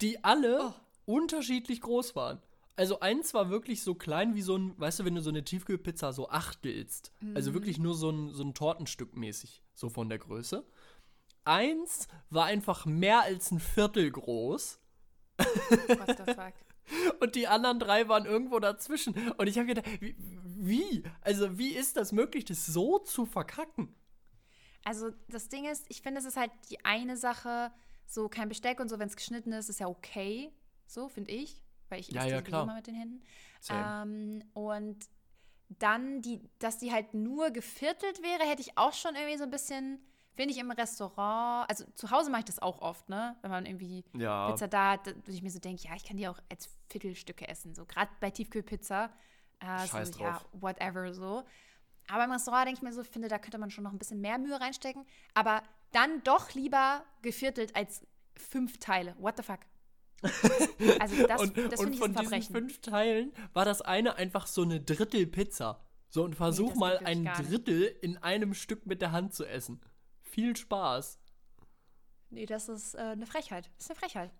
die alle Oh. unterschiedlich groß waren. Also eins war wirklich so klein wie so ein, weißt du, wenn du so eine Tiefkühlpizza so achtelst. Also wirklich nur so ein, so ein Tortenstück mäßig, so von der Größe. Eins war einfach mehr als ein Viertel groß What the fuck? [laughs] und die anderen drei waren irgendwo dazwischen. Und ich habe gedacht, wie, wie? Also wie ist das möglich, das so zu verkacken? Also, das Ding ist, ich finde, es ist halt die eine Sache, so kein Besteck und so, wenn es geschnitten ist, ist ja okay. So, finde ich. Weil ich Ja, esse ja, klar. immer mit den Händen. Ähm, und dann, die, dass die halt nur geviertelt wäre, hätte ich auch schon irgendwie so ein bisschen, finde ich im Restaurant, also zu Hause mache ich das auch oft, ne? Wenn man irgendwie Ja. Pizza da hat, wo ich mir so denke, ja, ich kann die auch als Viertelstücke essen. So gerade bei Tiefkühlpizza. Äh, Scheiß so, ja, drauf. whatever so. Aber im Restaurant denke ich mir so, finde, da könnte man schon noch ein bisschen mehr Mühe reinstecken. Aber dann doch lieber geviertelt als fünf Teile. What the fuck? [laughs] Also das, und das und finde ich ist von diesen fünf Teilen war das eine einfach so eine Drittel-Pizza. So, und versuch das mal ein nicht. Drittel in einem Stück mit der Hand zu essen. Viel Spaß. Nee, das ist äh, eine Frechheit. Das ist eine Frechheit.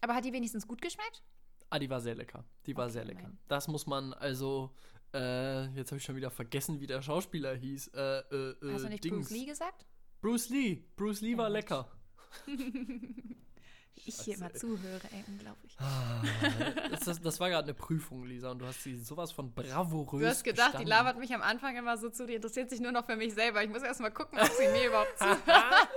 Aber hat die wenigstens gut geschmeckt? Ah, die war sehr lecker. Die war Okay, sehr lecker. immerhin. Das muss man also. Äh, jetzt habe ich schon wieder vergessen, wie der Schauspieler hieß. Äh, äh, äh, Hast du nicht Dings. Bruce Lee gesagt? Bruce Lee. Bruce Lee Ja, war lecker. [laughs] Ich hier immer Scheiße, zuhöre, ey, unglaublich. Ah, das, das, das war gerade eine Prüfung, Lisa, und du hast sie sowas von bravourös Du hast gedacht, die bestanden. labert mich am Anfang immer so zu, die interessiert sich nur noch für mich selber. Ich muss erst mal gucken, ob sie mir überhaupt [laughs] zuhört.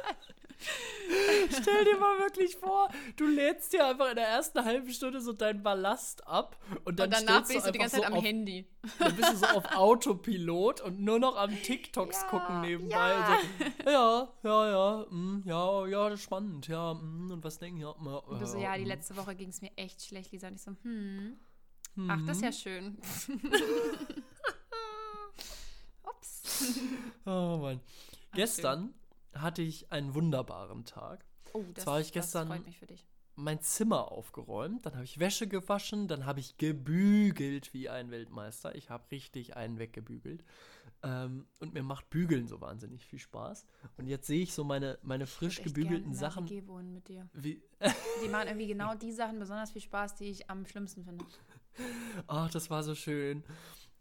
[laughs] Stell dir mal wirklich vor, du lädst dir einfach in der ersten halben Stunde so deinen Ballast ab und dann Und danach bist du die einfach ganze Zeit so am auf, Handy. Dann bist du so auf [laughs] Autopilot und nur noch am TikToks Ja, gucken nebenbei. ja. So, ja, ja, ja, mm, ja, ja, das ist spannend, ja, mm, und was denken ja, mm, Und du so, ja, die mm, letzte Woche ging es mir echt schlecht, Lisa. Und ich so, hm. Ach, das ist ja schön. [laughs] Ups. Oh Mann. Gestern hatte ich einen wunderbaren Tag. Oh, das, Zwar ich gestern- freut mich für dich. Mein Zimmer aufgeräumt, dann habe ich Wäsche gewaschen, dann habe ich gebügelt wie ein Weltmeister. Ich habe richtig einen weggebügelt. Ähm, und mir macht Bügeln so wahnsinnig viel Spaß. Und jetzt sehe ich so meine, meine frisch Ich gebügelten Sachen. WG wohnen mit dir. Wie, Die machen irgendwie [laughs] genau die Sachen besonders viel Spaß, die ich am schlimmsten finde. Ach, das war so schön.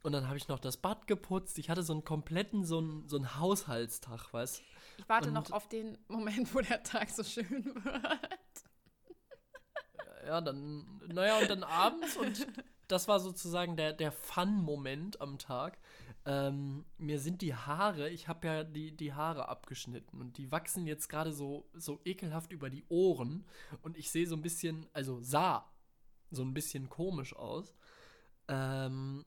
Und dann habe ich noch das Bad geputzt. Ich hatte so einen kompletten, so einen, so einen Haushaltstag, weißt Ich warte Und- noch auf den Moment, wo der Tag so schön wird. Ja, dann, naja, und dann abends und das war sozusagen der, der Fun-Moment am Tag. Ähm, mir sind die Haare, ich habe ja die, die Haare abgeschnitten und die wachsen jetzt gerade so, so ekelhaft über die Ohren und ich sehe so ein bisschen, also sah so ein bisschen komisch aus. Ähm,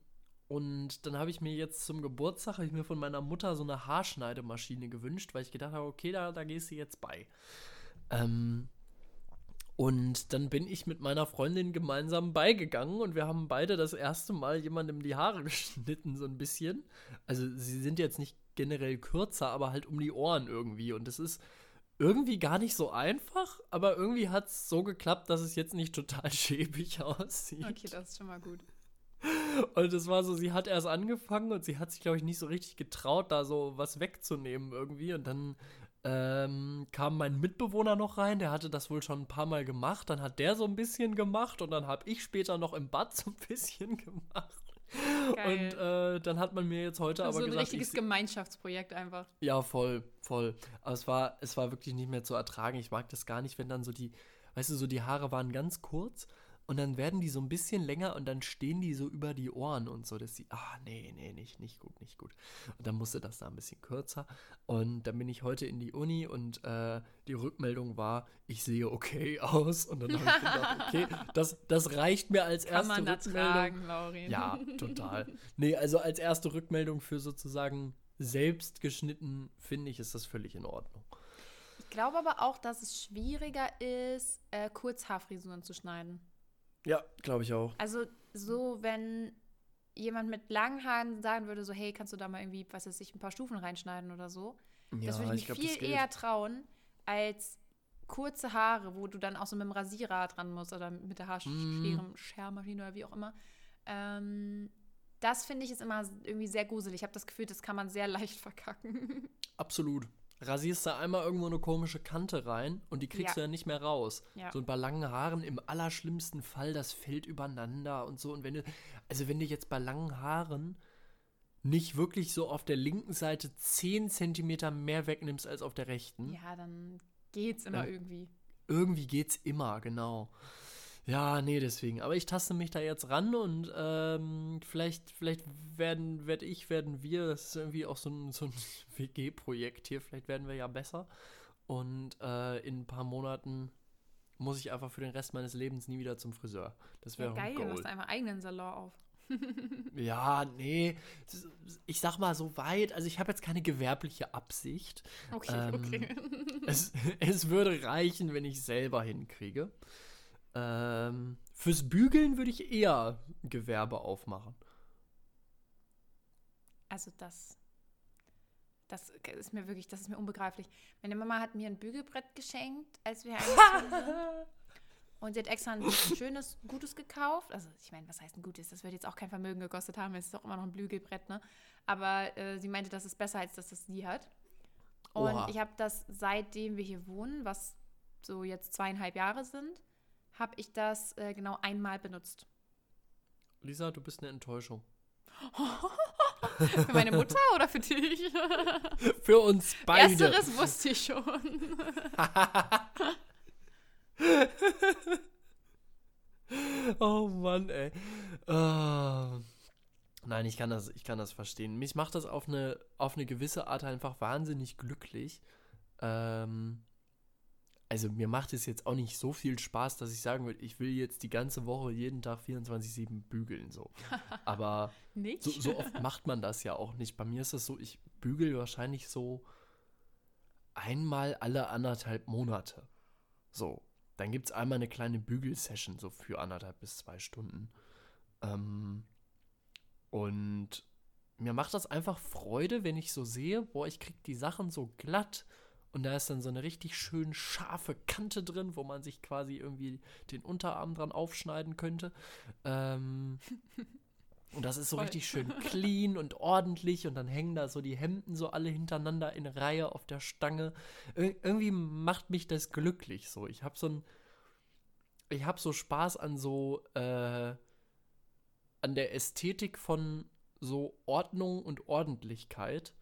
und dann habe ich mir jetzt zum Geburtstag, ich mir von meiner Mutter so eine Haarschneidemaschine gewünscht, weil ich gedacht habe, okay, da, da gehst du jetzt bei. Ähm, und dann bin ich mit meiner Freundin gemeinsam beigegangen und wir haben beide das erste Mal jemandem die Haare [laughs] geschnitten, so ein bisschen. Also sie sind jetzt nicht generell kürzer, aber halt um die Ohren irgendwie. Und das ist irgendwie gar nicht so einfach, aber irgendwie hat es so geklappt, dass es jetzt nicht total [laughs] schäbig aussieht. Okay, das ist schon mal gut. Und es war so, sie hat erst angefangen und sie hat sich, glaube ich, nicht so richtig getraut, da so was wegzunehmen irgendwie. Und dann ähm, kam mein Mitbewohner noch rein, der hatte das wohl schon ein paar Mal gemacht. Dann hat der so ein bisschen gemacht und dann habe ich später noch im Bad [laughs] so ein bisschen gemacht. Geil. Und äh, dann hat man mir jetzt heute Also aber so ein gesagt, richtiges ich, Gemeinschaftsprojekt einfach. ja, voll, voll. Aber es war, es war wirklich nicht mehr zu ertragen. Ich mag das gar nicht, wenn dann so die, weißt du, so die Haare waren ganz kurz und dann werden die so ein bisschen länger und dann stehen die so über die Ohren und so, dass die, ah, nee, nee, nicht, nicht gut, nicht gut. Und dann musste das da ein bisschen kürzer. Und dann bin ich heute in die Uni und äh, die Rückmeldung war, ich sehe okay [laughs] aus. Und dann habe ich gedacht, [laughs] okay, das, das reicht mir als Kann erste man da Rückmeldung. tragen, Laurin. Ja, total. Nee, also als erste Rückmeldung für sozusagen selbst geschnitten, finde ich, ist das völlig in Ordnung. Ich glaube aber auch, dass es schwieriger ist, äh, Kurzhaarfrisuren zu schneiden. Ja, glaube ich auch. Also so, wenn jemand mit langen Haaren sagen würde, so, hey, kannst du da mal irgendwie, was weiß ich, ein paar Stufen reinschneiden oder so. das würde ich mir viel eher trauen, als kurze Haare, wo du dann auch so mit dem Rasierer dran musst oder mit der Haarschere, Schermaschine oder wie auch immer. Ähm, das finde ich ist immer irgendwie sehr gruselig. Ich habe das Gefühl, das kann man sehr [laughs] leicht verkacken. Absolut. Rasierst da einmal irgendwo eine komische Kante rein und die kriegst Ja. du ja nicht mehr raus. Ja. So bei langen Haaren im allerschlimmsten Fall, das fällt übereinander und so. Und wenn du, also wenn du jetzt bei langen Haaren nicht wirklich so auf der linken Seite 10 Zentimeter mehr wegnimmst als auf der rechten, ja, dann geht's immer Dann- irgendwie. irgendwie geht's immer, genau. Ja, nee, deswegen. Aber ich taste mich da jetzt ran und ähm, vielleicht, vielleicht werden, werd ich, werden wir, das ist irgendwie auch so ein, so ein [laughs] WG-Projekt hier, vielleicht werden wir ja besser. Und äh, in ein paar Monaten muss ich einfach für den Rest meines Lebens nie wieder zum Friseur. Das Ja, wäre geil, ein du Goal. machst einfach eigenen Salon auf. [laughs] Ja, nee. Ich sag mal so weit, also ich habe jetzt keine gewerbliche Absicht. Okay, Ähm, okay. es, es würde reichen, wenn ich selber hinkriege. Ähm, fürs Bügeln würde ich eher Gewerbe aufmachen. Also das, das ist mir wirklich, das ist mir unbegreiflich. Meine Mama hat mir ein Bügelbrett geschenkt, als wir [laughs] eingezogen sind. Und sie hat extra ein schönes, gutes gekauft. Also ich meine, was heißt ein gutes? Das wird jetzt auch kein Vermögen gekostet haben. Es ist doch immer noch ein Bügelbrett, ne? Aber äh, sie meinte, das ist besser, als dass das sie hat. Und Oha. ich habe das, seitdem wir hier wohnen, was so jetzt zweieinhalb Jahre sind, habe ich das äh, genau einmal benutzt. Lisa, du bist eine Enttäuschung. [laughs] Für meine Mutter oder für dich? [laughs] Für uns beide. Ersteres wusste ich schon. [laughs] Oh Mann, ey. Ah. Nein, ich kann das, ich kann das verstehen. Mich macht das auf eine, auf eine gewisse Art einfach wahnsinnig glücklich. Ähm, also mir macht es jetzt auch nicht so viel Spaß, dass ich sagen würde, ich will jetzt die ganze Woche jeden Tag 24-7 bügeln. So. [laughs] Aber so, so oft macht man das ja auch nicht. Bei mir ist es so, ich bügel wahrscheinlich so einmal alle anderthalb Monate. So. Dann gibt es einmal eine kleine Bügelsession, so für anderthalb bis zwei Stunden. Ähm, und mir macht das einfach Freude, wenn ich so sehe, boah, ich krieg die Sachen so glatt und da ist dann so eine richtig schön scharfe Kante drin, wo man sich quasi irgendwie den Unterarm dran aufschneiden könnte. Ähm, [laughs] und das ist so Voll. richtig schön clean und ordentlich und dann hängen da so die Hemden so alle hintereinander in Reihe auf der Stange. Ir irgendwie macht mich das glücklich so. Ich habe so ein ich habe so Spaß an so äh, an der Ästhetik von so Ordnung und Ordentlichkeit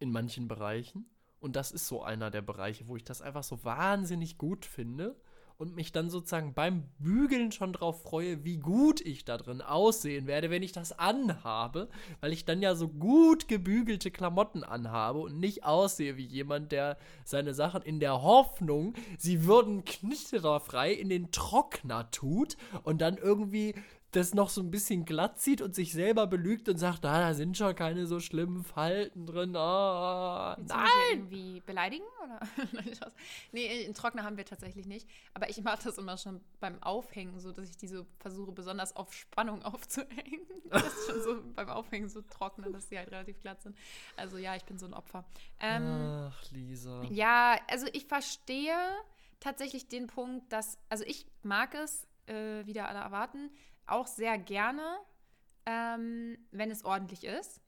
in manchen Bereichen. Und das ist so einer der Bereiche, wo ich das einfach so wahnsinnig gut finde und mich dann sozusagen beim Bügeln schon drauf freue, wie gut ich da drin aussehen werde, wenn ich das anhabe, weil ich dann ja so gut gebügelte Klamotten anhabe und nicht aussehe wie jemand, der seine Sachen in der Hoffnung, sie würden knitterfrei in den Trockner tut und dann irgendwie das noch so ein bisschen glatt zieht und sich selber belügt und sagt, ah, da sind schon keine so schlimmen Falten drin. Ah, Willst nein! irgendwie beleidigen? Oder? [laughs] Nee, einen Trockner haben wir tatsächlich nicht. Aber ich mache das immer schon beim Aufhängen, so dass ich die so versuche, besonders auf Spannung [laughs] aufzuhängen. Das ist schon so beim Aufhängen so trocknen, dass die halt relativ glatt sind. Also ja, ich bin so ein Opfer. Ähm, Ach, Lisa. Ja, also ich verstehe tatsächlich den Punkt, dass, also ich mag es, äh, wieder alle erwarten, auch sehr gerne, ähm, wenn es ordentlich ist.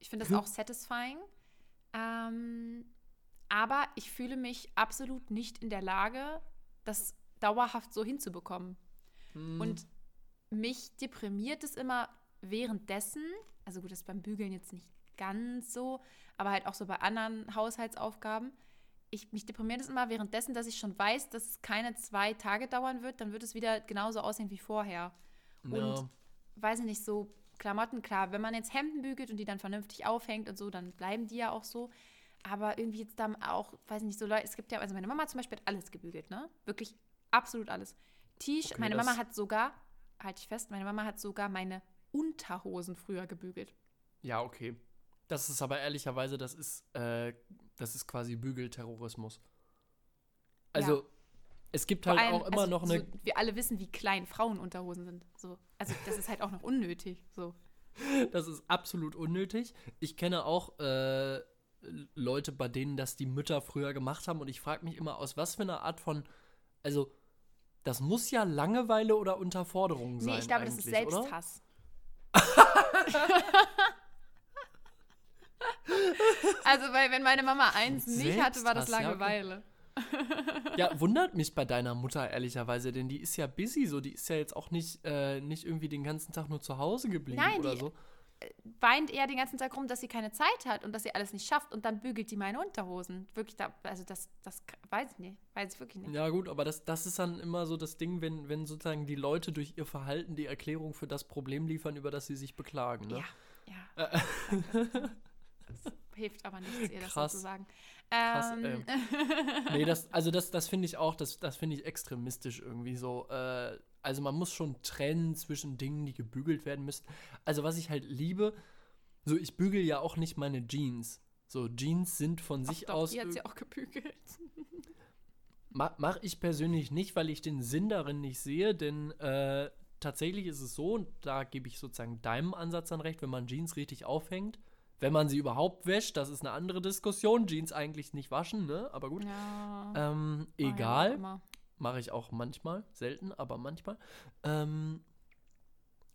Ich finde das Mhm. auch satisfying. Ähm, aber ich fühle mich absolut nicht in der Lage, das dauerhaft so hinzubekommen. Hm. Und mich deprimiert es immer währenddessen, also gut, das ist beim Bügeln jetzt nicht ganz so, aber halt auch so bei anderen Haushaltsaufgaben. Ich, mich deprimiert es immer währenddessen, dass ich schon weiß, dass es keine zwei Tage dauern wird, dann wird es wieder genauso aussehen wie vorher. Ja. Und weiß ich nicht, so Klamotten, klar, wenn man jetzt Hemden bügelt und die dann vernünftig aufhängt und so, dann bleiben die ja auch so. Aber irgendwie jetzt dann auch, weiß ich nicht, so Leute, es gibt ja, also meine Mama zum Beispiel hat alles gebügelt, ne? Wirklich absolut alles. T-Shirt, Okay, meine Mama hat sogar, halte ich fest, meine Mama hat sogar meine Unterhosen früher gebügelt. ja, okay. Das ist aber ehrlicherweise, das ist, äh, das ist quasi Bügelterrorismus. Also, es gibt Vor halt allem, auch immer also, noch eine. So, wir alle wissen, wie klein Frauenunterhosen sind. So. Also das ist halt auch noch unnötig. So. [laughs] Das ist absolut unnötig. Ich kenne auch äh, Leute, bei denen das die Mütter früher gemacht haben und ich frage mich immer, aus was für einer Art von. Also, das muss ja Langeweile oder Unterforderung sein. Nee, ich glaube, das ist? Selbsthass. [laughs] also, weil wenn meine Mama eins nicht hatte, war das Selbsthass, ja, okay. [laughs] Ja, wundert mich bei deiner Mutter ehrlicherweise, denn die ist ja busy, so die ist ja jetzt auch nicht, äh, nicht irgendwie den ganzen Tag nur zu Hause geblieben Nein, oder die- so. Weint eher den ganzen Tag rum, dass sie keine Zeit hat und dass sie alles nicht schafft und dann bügelt die meine Unterhosen. Wirklich, da, also das, das weiß ich nicht. Weiß ich wirklich nicht. Ja, gut, aber das, das ist dann immer so das Ding, wenn, wenn sozusagen die Leute durch ihr Verhalten die Erklärung für das Problem liefern, über das sie sich beklagen. Ne? Ja, ja. danke. [laughs] das hilft aber nichts, ihr das so zu sagen. Krass, Ähm, [laughs] Nee, das, also das, das finde ich auch, das, das finde ich extremistisch irgendwie so. Äh, also man muss schon trennen zwischen Dingen, die gebügelt werden müssen. Also was ich halt liebe, so ich bügel ja auch nicht meine Jeans. So, Jeans sind von sich doch, aus. die hat sie auch gebügelt. [laughs] Ma Mache ich persönlich nicht, weil ich den Sinn darin nicht sehe, denn äh, tatsächlich ist es so, und da gebe ich sozusagen deinem Ansatz dann recht, wenn man Jeans richtig aufhängt, wenn man sie überhaupt wäscht, das ist eine andere Diskussion. Jeans eigentlich nicht waschen, ne? Aber gut. Ja. Ähm, ja, egal. immer. Mache ich auch manchmal, selten, aber manchmal. Ähm,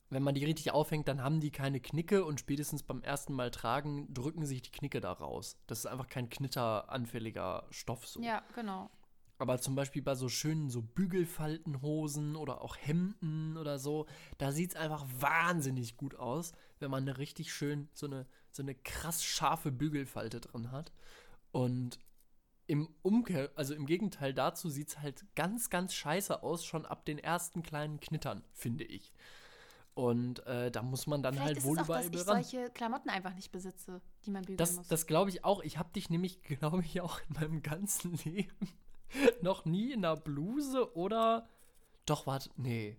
wenn man die richtig aufhängt, dann haben die keine Knicke und spätestens beim ersten Mal tragen drücken sich die Knicke da raus. Das ist einfach kein knitteranfälliger Stoff so. Ja, genau. Aber zum Beispiel bei so schönen so Bügelfaltenhosen oder auch Hemden oder so, da sieht es einfach wahnsinnig gut aus, wenn man eine richtig schön, so eine, so eine krass scharfe Bügelfalte drin hat. Und im Umkehr, also im Gegenteil dazu sieht es halt ganz, ganz scheiße aus, schon ab den ersten kleinen Knittern, finde ich. Und äh, da muss man dann Vielleicht halt ist wohl es auch, dass überall ich ran. solche Klamotten einfach nicht besitze, die man bügeln Das, muss. das glaube ich auch. Ich habe dich nämlich, [laughs] glaube ich, auch in meinem ganzen [laughs] Leben noch nie in einer Bluse oder. Doch, warte, nee.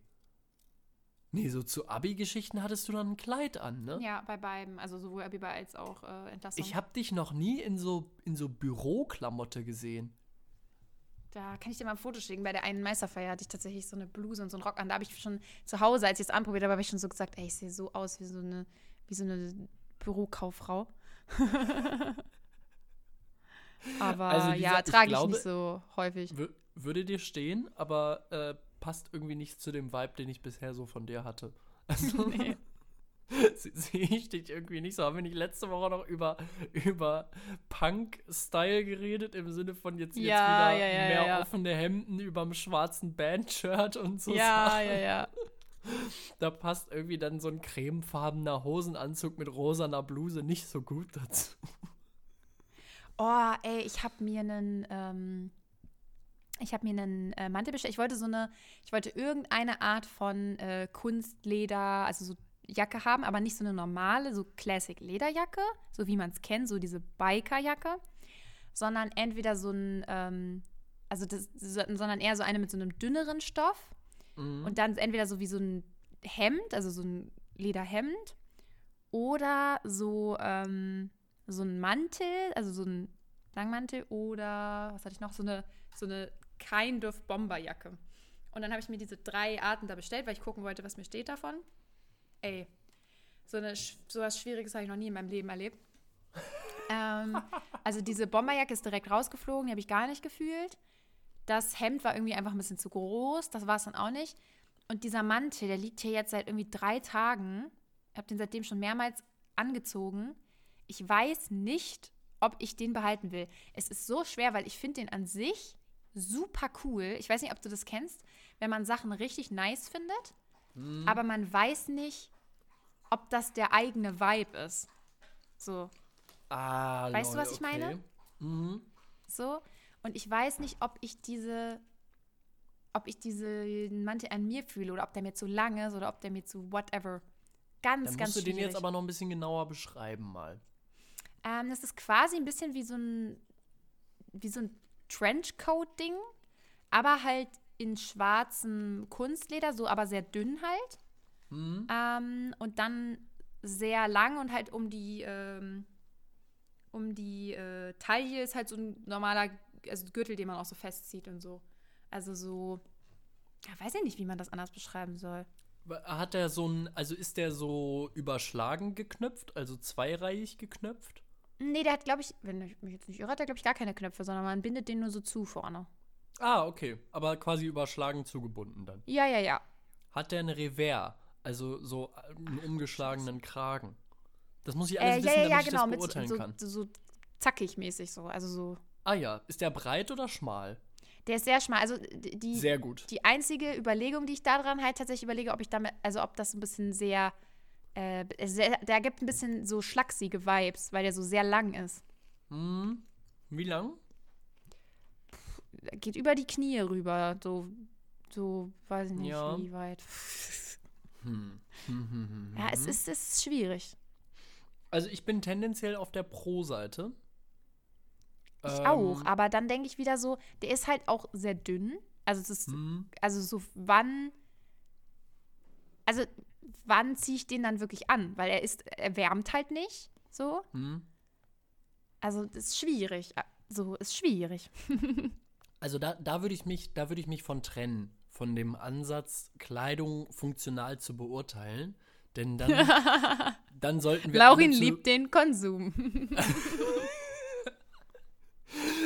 Nee, so zu Abi-Geschichten hattest du dann ein Kleid an, ne? ja, bei beiden. Also sowohl Abiba als auch äh, Entlassung. Ich habe dich noch nie in so, in so Büroklamotte gesehen. Da kann ich dir mal ein Foto schicken. Bei der einen Meisterfeier hatte ich tatsächlich so eine Bluse und so einen Rock an. Da habe ich schon zu Hause, als ich es anprobiert habe, habe ich schon so gesagt, ey, ich sehe so aus wie so eine, wie so eine Bürokauffrau. [laughs] Aber Also, ja, ich trage ich glaube- nicht so häufig. Wür würde dir stehen, aber äh, passt irgendwie nicht zu dem Vibe, den ich bisher so von dir hatte. [laughs] Also, Nee. [laughs] se- sehe ich dich irgendwie nicht so. Haben wir nicht letzte Woche noch über, über Punk-Style geredet, im Sinne von jetzt, jetzt Ja, wieder ja, ja, mehr offene Hemden überm schwarzen Bandshirt und so Ja, Sachen? ja, ja. da passt irgendwie dann so ein cremefarbener Hosenanzug mit rosaner Bluse nicht so gut dazu. Oh, ey, ich habe mir einen, ähm, ich habe mir einen äh, Mantel bestellt. Ich wollte so eine, ich wollte irgendeine Art von äh, Kunstleder, also so Jacke haben, aber nicht so eine normale, so Classic Lederjacke, so wie man es kennt, so diese Bikerjacke, sondern entweder so ein, ähm, also das, sondern eher so eine mit so einem dünneren Stoff mhm. und dann entweder so wie so ein Hemd, also so ein Lederhemd oder so, ähm, so ein Mantel, also so ein Langmantel oder was hatte ich noch, so eine, so eine Kind of Bomberjacke. Und dann habe ich mir diese drei Arten da bestellt, weil ich gucken wollte, was mir steht davon. Ey, so, eine, so was Schwieriges habe ich noch nie in meinem Leben erlebt. [laughs] ähm, also diese Bomberjacke ist direkt rausgeflogen, die habe ich gar nicht gefühlt. Das Hemd war irgendwie einfach ein bisschen zu groß, das war es dann auch nicht. Und dieser Mantel, der liegt hier jetzt seit irgendwie drei Tagen. Ich habe den seitdem schon mehrmals angezogen. Ich weiß nicht, ob ich den behalten will. Es ist so schwer, weil ich finde den an sich super cool. Ich weiß nicht, ob du das kennst, wenn man Sachen richtig nice findet, mhm. aber man weiß nicht, ob das der eigene Vibe ist. So. Ah, weißt lol, du, was ich okay. meine? Mhm. So. Und ich weiß nicht, ob ich diese, ob ich diesen Mantel an mir fühle oder ob der mir zu lang ist oder ob der mir zu whatever. Ganz, Dann ganz musst du den jetzt aber noch ein bisschen genauer beschreiben mal. Ähm, das ist quasi ein bisschen wie so ein, wie so ein Trenchcoat-Ding, aber halt in schwarzem Kunstleder, so aber sehr dünn halt. Mhm. Ähm, und dann sehr lang und halt um die, ähm, um die äh, Taille ist halt so ein normaler also Gürtel, den man auch so festzieht und so. Also so, ja, weiß ich nicht, wie man das anders beschreiben soll. Hat der so ein, also ist der so überschlagen geknöpft, also zweireihig geknöpft? Nee, der hat, glaube ich, wenn ich mich jetzt nicht irre, hat der, glaube ich, gar keine Knöpfe, sondern man bindet den nur so zu vorne. Ah, okay. Aber quasi überschlagen zugebunden dann. Ja, ja, ja. Hat der eine Revers, also so einen umgeschlagenen Kragen? Das muss ich alles äh, wissen, ja, ja, damit ja, genau, ich das beurteilen so, kann. So, so zackig mäßig so, also so. Ah ja, ist der breit oder schmal? Der ist sehr schmal. Also die, sehr gut. Die einzige Überlegung, die ich daran halt tatsächlich überlege, ob ich damit, also ob das ein bisschen sehr, äh, der gibt ein bisschen so schlachsige Vibes, weil der so sehr lang ist. Hm. Wie lang? Geht über die Knie rüber, so, so weiß ich nicht, ja. wie weit. Hm. ja, es ist, es ist schwierig. Also ich bin tendenziell auf der Pro-Seite. Ich ähm, auch, aber dann denke ich wieder so, der ist halt auch sehr dünn. Also es ist, hm. also so wann, also wann ziehe ich den dann wirklich an? Weil er ist, er wärmt halt nicht, so. Hm. Also das ist schwierig. So ist schwierig. [laughs] also da, da würde ich mich, da würde ich mich von trennen, von dem Ansatz, Kleidung funktional zu beurteilen. Denn dann, [laughs] dann sollten wir. Laurin liebt den Konsum. [laughs]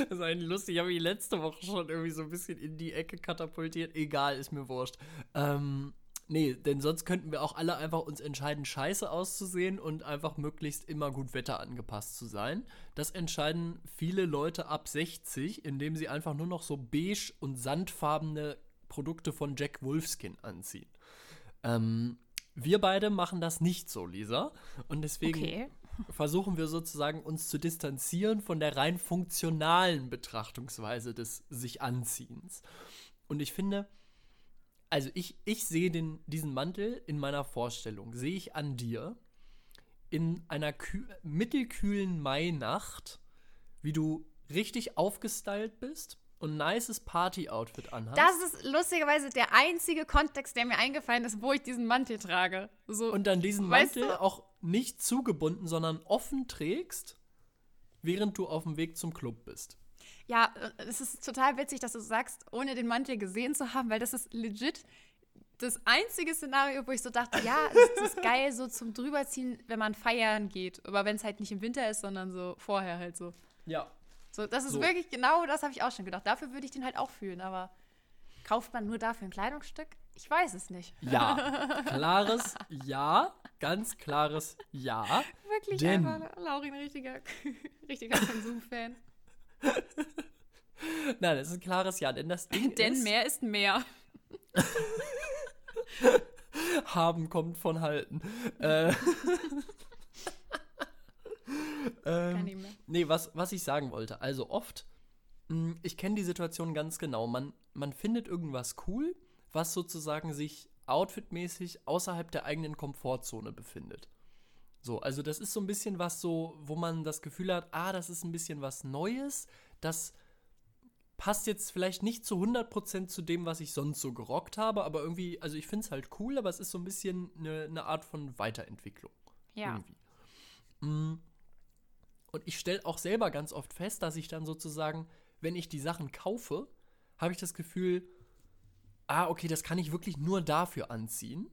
Das ist eigentlich lustig. Ich habe mich letzte Woche schon irgendwie so ein bisschen in die Ecke katapultiert. Egal, ist mir wurscht. Ähm, nee, denn sonst könnten wir auch alle einfach uns entscheiden, scheiße auszusehen und einfach möglichst immer gut Wetter angepasst zu sein. Das entscheiden viele Leute ab 60, indem sie einfach nur noch so beige und sandfarbene Produkte von Jack Wolfskin anziehen. Ähm, wir beide machen das nicht so, Lisa. Und deswegen okay versuchen wir sozusagen uns zu distanzieren von der rein funktionalen Betrachtungsweise des sich Anziehens. Und ich finde, also ich, ich sehe den, diesen Mantel in meiner Vorstellung, sehe ich an dir in einer mittelkühlen Mainacht, wie du richtig aufgestylt bist und ein nices Party-Outfit anhast. Das ist lustigerweise der einzige Kontext, der mir eingefallen ist, wo ich diesen Mantel trage. So, und dann diesen Mantel du? auch nicht zugebunden, sondern offen trägst, während du auf dem Weg zum Club bist. Ja, äh, es ist total witzig, dass du sagst, ohne den Mantel gesehen zu haben, weil das ist legit das einzige Szenario, wo ich so dachte, ja, es ist geil so zum drüberziehen, wenn man feiern geht. Aber wenn es halt nicht im Winter ist, sondern so vorher halt so. Ja, so, das ist so. wirklich genau, das habe ich auch schon gedacht. Dafür würde ich den halt auch fühlen, aber kauft man nur dafür ein Kleidungsstück? Ich weiß es nicht. Ja, [laughs] klares Ja, ganz klares Ja. Wirklich denn, einfach Laurin richtiger, [laughs] richtiger Konsumfan. [laughs] Nein, das ist ein klares Ja, denn das Ding Denn ist, mehr ist mehr. [laughs] Haben kommt von halten. Äh, [laughs] nicht mehr. Nee, was, was ich sagen wollte. Also oft, mh, ich kenne die Situation ganz genau. Man, man findet irgendwas cool, was sozusagen sich outfitmäßig außerhalb der eigenen Komfortzone befindet. So, also das ist so ein bisschen was so, wo man das Gefühl hat, ah, das ist ein bisschen was Neues, das passt jetzt vielleicht nicht zu 100% zu dem, was ich sonst so gerockt habe, aber irgendwie, also ich finde es halt cool, aber es ist so ein bisschen eine, eine Art von Weiterentwicklung. Ja. Irgendwie. Mm. Und ich stelle auch selber ganz oft fest, dass ich dann sozusagen, wenn ich die Sachen kaufe, habe ich das Gefühl, ah, okay, das kann ich wirklich nur dafür anziehen.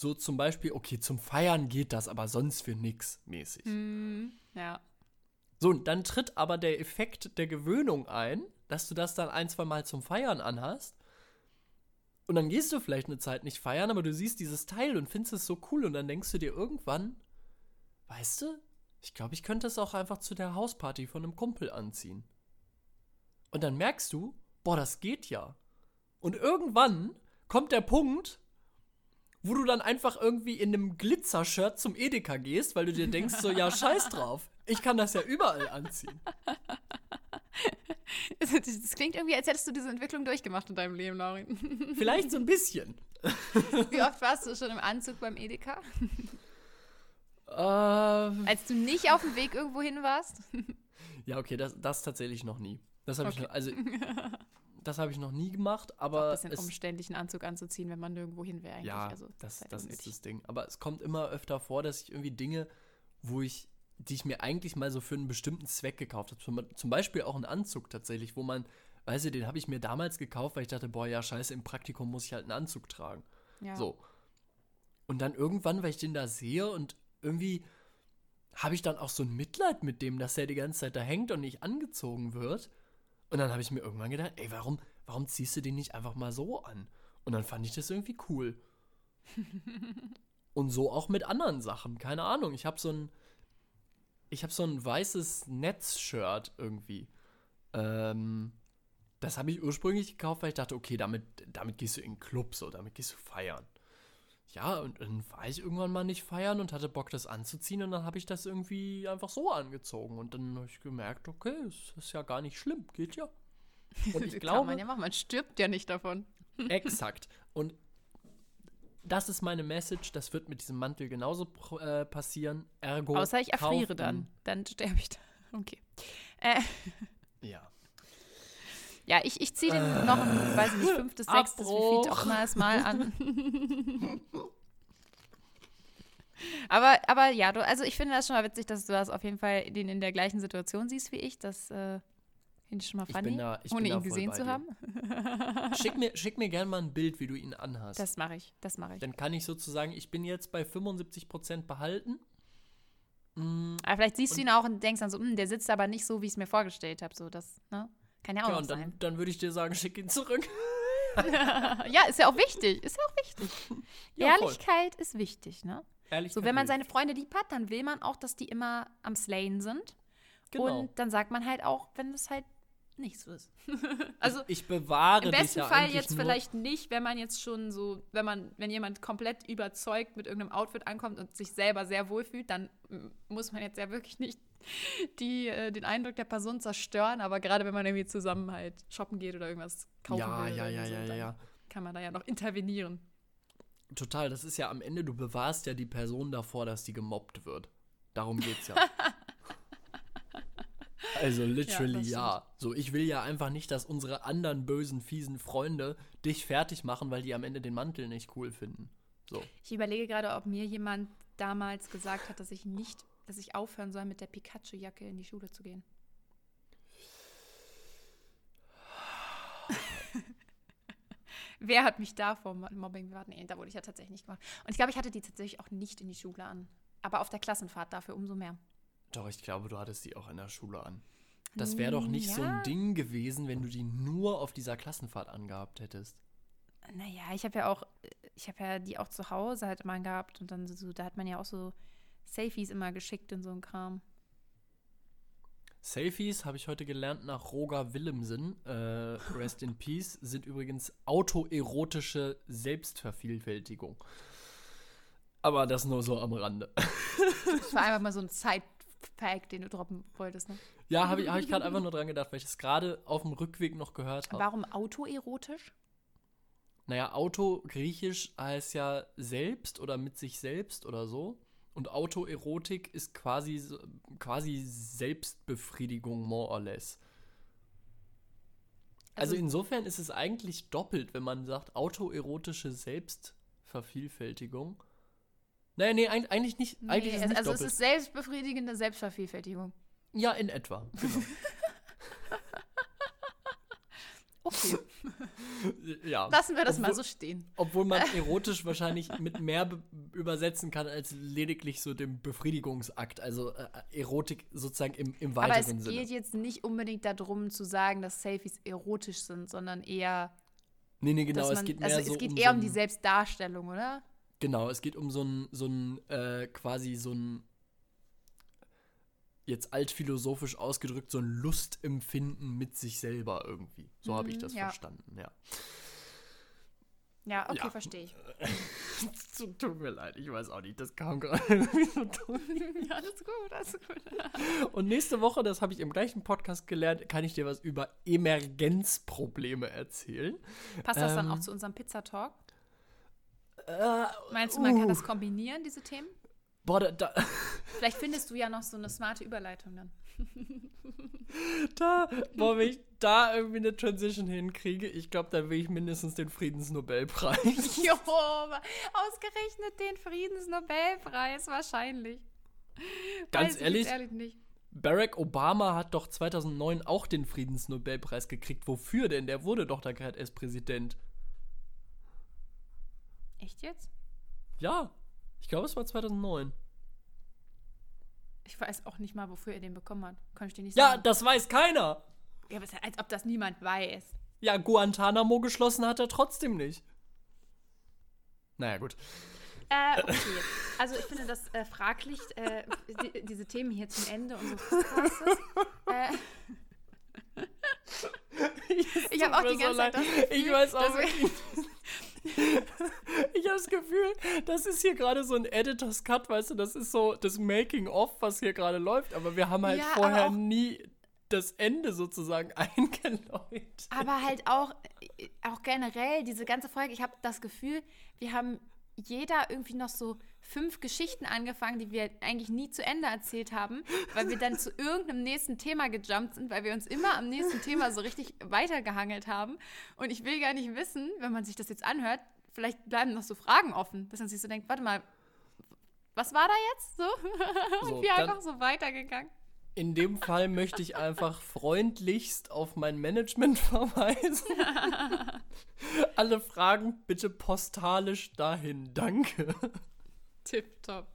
So zum Beispiel, okay, zum Feiern geht das, aber sonst für nix mäßig. Mhm. Ja. So, und dann tritt aber der Effekt der Gewöhnung ein, dass du das dann ein, zwei Mal zum Feiern anhast. Und dann gehst du vielleicht eine Zeit nicht feiern, aber du siehst dieses Teil und findest es so cool und dann denkst du dir irgendwann, weißt du, ich glaube, ich könnte es auch einfach zu der Hausparty von einem Kumpel anziehen. Und dann merkst du, boah, das geht ja. Und irgendwann kommt der Punkt, wo du dann einfach irgendwie in einem Glitzer-Shirt zum Edeka gehst, weil du dir denkst, so, ja, scheiß drauf. Ich kann das ja überall anziehen. [laughs] Das, klingt irgendwie, als hättest du diese Entwicklung durchgemacht in deinem Leben, Laurin. [laughs] Vielleicht so ein bisschen. Wie oft warst du schon im Anzug beim Edeka? Ähm, Als du nicht auf dem Weg irgendwo hin warst? ja, okay, das, das tatsächlich noch nie. Das habe ich Okay. noch, also, [laughs] das habe ich noch nie gemacht, Ein aber bisschen es, umständlich, einen Anzug anzuziehen, wenn man nirgendwo hin will eigentlich. ja, also, das, halt das ist das Ding. Aber es kommt immer öfter vor, dass ich irgendwie Dinge, wo ich, die ich mir eigentlich mal so für einen bestimmten Zweck gekauft habe, zum, zum Beispiel auch einen Anzug tatsächlich, wo man, weißt du, den habe ich mir damals gekauft, weil ich dachte, boah, ja, scheiße, im Praktikum muss ich halt einen Anzug tragen. Ja. So. Und dann irgendwann, weil ich den da sehe und irgendwie habe ich dann auch so ein Mitleid mit dem, dass er die ganze Zeit da hängt und nicht angezogen wird. Und dann habe ich mir irgendwann gedacht, ey, warum, warum ziehst du den nicht einfach mal so an? Und dann fand ich das irgendwie cool. [laughs] und so auch mit anderen Sachen. Keine Ahnung. Ich habe so ein, ich habe so ein weißes Netzshirt irgendwie. Ähm, das habe ich ursprünglich gekauft, weil ich dachte, okay, damit, damit gehst du in den Club, so, damit gehst du feiern. Ja, und dann war ich irgendwann mal nicht feiern und hatte Bock, das anzuziehen. Und dann habe ich das irgendwie einfach so angezogen. Und dann habe ich gemerkt, okay, es ist ja gar nicht schlimm, geht ja. [laughs] Und ich Kann glaube, man ja machen, man stirbt ja nicht davon. [laughs] exakt. Und das ist meine Message. Das wird mit diesem Mantel genauso äh, passieren. Ergo. Außer ich erfriere dann. Dann sterbe ich da. [laughs] Okay. Äh, Ja. Ja, ich, ich ziehe den noch ein, weiß ich nicht, fünftes, sechstes, wie Abbruch. viel auch es mal an. [laughs] aber, aber ja, du, also ich finde das schon mal witzig, dass du das auf jeden Fall den in der gleichen Situation siehst wie ich. Das äh, finde ich schon mal Ich funny, bin da- ich ohne ihn gesehen zu dir. haben. [laughs] Schick mir, schick mir gerne mal ein Bild, wie du ihn anhast. Das mache ich, das mache ich. Dann kann ich sozusagen, ich bin jetzt bei 75% behalten. Mm, Aber vielleicht siehst du ihn auch und denkst dann so, "Hm, der sitzt aber nicht so, wie ich es mir vorgestellt habe. So, das, ne? Kann ja auch ja, dann, sein. dann würde ich dir sagen, schick ihn zurück. [laughs] ja, ist ja auch wichtig. Ist ja auch wichtig. [laughs] Ja, voll. Ehrlichkeit ist wichtig, ne? Ehrlich So, wenn man seine Freunde lieb hat, dann will man auch, dass die immer am Slayen sind. genau. Und dann sagt man halt auch, wenn es halt nicht so ist. [laughs] also ich bewahre im dich besten ja Fall jetzt vielleicht nicht, wenn man jetzt schon so, wenn man, wenn jemand komplett überzeugt mit irgendeinem Outfit ankommt und sich selber sehr wohlfühlt, dann mm, muss man jetzt ja wirklich nicht die, äh, den Eindruck der Person zerstören. Aber gerade wenn man irgendwie zusammen halt shoppen geht oder irgendwas kaufen Ja, will, ja, ja, so, ja, ja, ja. kann man da ja noch intervenieren. Total, das ist ja am Ende, du bewahrst ja die Person davor, dass die gemobbt wird. Darum geht's ja. [laughs] also literally das ja. So, ich will ja einfach nicht, dass unsere anderen bösen, fiesen Freunde dich fertig machen, weil die am Ende den Mantel nicht cool finden. So. Ich überlege gerade, ob mir jemand damals gesagt hat, dass ich nicht, dass ich aufhören soll, mit der Pikachu-Jacke in die Schule zu gehen. [laughs] Wer hat mich da vor Mo- Mobbing bewahrt? Nee, da wurde ich ja tatsächlich nicht gemacht. Und ich glaube, ich hatte die tatsächlich auch nicht in die Schule an. Aber auf der Klassenfahrt dafür umso mehr. Doch, ich glaube, du hattest die auch in der Schule an. Das wäre doch nicht so Ja. ein Ding gewesen, wenn du die nur auf dieser Klassenfahrt angehabt hättest. Naja, ich habe ja auch, ich habe ja die auch zu Hause halt immer gehabt und dann so, da hat man ja auch so Selfies immer geschickt in so ein Kram. Selfies, habe ich heute gelernt, nach Roger Willemsen, äh, Rest in Peace, sind übrigens autoerotische Selbstvervielfältigung. Aber das nur so am Rande. Das war einfach mal so ein Side-Fact, den du droppen wolltest, ne? Ja, habe ich, hab ich gerade einfach nur dran gedacht, weil ich es gerade auf dem Rückweg noch gehört habe. Warum autoerotisch? Naja, Auto griechisch heißt ja selbst oder mit sich selbst oder so. Und Autoerotik ist quasi, quasi Selbstbefriedigung, more or less. Also, Also- insofern ist es eigentlich doppelt, wenn man sagt autoerotische Selbstvervielfältigung. Naja, nee, eig- eigentlich nicht. eigentlich ist es nicht also doppelt. es ist selbstbefriedigende Selbstvervielfältigung. ja, in etwa. Genau. [laughs] Okay, [laughs] ja. lassen wir das mal Obwohl- so stehen. Obwohl man [laughs] erotisch wahrscheinlich mit mehr be übersetzen kann als lediglich so dem Befriedigungsakt. Also äh, Erotik sozusagen im, im Aber es weiteren Sinne. geht jetzt nicht unbedingt darum zu sagen, dass Selfies erotisch sind, sondern eher, Nee, nee, genau. dass es man, geht mehr also so es geht um eher so um die ein- Selbstdarstellung, oder? Genau, es geht um so ein, so ein äh, quasi so ein, jetzt altphilosophisch ausgedrückt, so ein Lustempfinden mit sich selber irgendwie. So habe ich Mhm, das ja. verstanden, ja. Ja, okay, Ja. verstehe ich. [laughs] Tut mir leid, ich weiß auch nicht, das kam gerade [laughs] irgendwie so dumm. [laughs] Ja, alles gut, alles gut. Und nächste Woche, das habe ich im gleichen Podcast gelernt, kann ich dir was über Emergenzprobleme erzählen. Passt das dann Ähm, auch zu unserem Pizza-Talk? Äh, Meinst du, man kann uh, das kombinieren, diese Themen? Boah, da, da, Vielleicht findest du ja noch so eine smarte Überleitung dann. [laughs] da, boah, wenn ich da irgendwie eine Transition hinkriege, ich glaube, dann will ich mindestens den Friedensnobelpreis. [laughs] Jo, ausgerechnet den Friedensnobelpreis wahrscheinlich. Ganz Weiß ich ehrlich? ehrlich nicht. Barack Obama hat doch 2009 auch den Friedensnobelpreis gekriegt. Wofür denn? Der wurde doch da gerade erst Präsident. Echt jetzt? Ja, ich glaube, es war 2009. Ich weiß auch nicht mal, wofür er den bekommen hat. Kann ich dir nicht Ja, sagen. das weiß keiner. Ja, aber es ist, als ob das niemand weiß. Ja, Guantanamo geschlossen hat er trotzdem nicht. Naja, gut. Äh, okay. Also ich finde das äh, fraglich, äh, die, diese Themen hier zum Ende unseres Podcasts. [laughs] äh, ich [laughs] habe auch die ganze Zeit das Gefühl, Ich weiß auch [laughs] ich habe das Gefühl, das ist hier gerade so ein Editors Cut, weißt du, das ist so das Making-of, was hier gerade läuft, aber wir haben halt Ja, vorher nie das Ende sozusagen [laughs] eingeläutet. Aber halt auch, auch generell, diese ganze Folge, ich habe das Gefühl, wir haben jeder irgendwie noch so fünf Geschichten angefangen, die wir eigentlich nie zu Ende erzählt haben, weil wir dann zu [laughs] irgendeinem nächsten Thema gejumpt sind, weil wir uns immer am nächsten Thema so richtig weitergehangelt haben. Und ich will gar nicht wissen, wenn man sich das jetzt anhört, vielleicht bleiben noch so Fragen offen, dass man sich so denkt, warte mal, was war da jetzt so? [laughs] So, Und wir einfach so weitergegangen. In dem Fall möchte ich einfach freundlichst auf mein Management [laughs] verweisen. Alle Fragen bitte postalisch dahin. Danke. Tipptopp.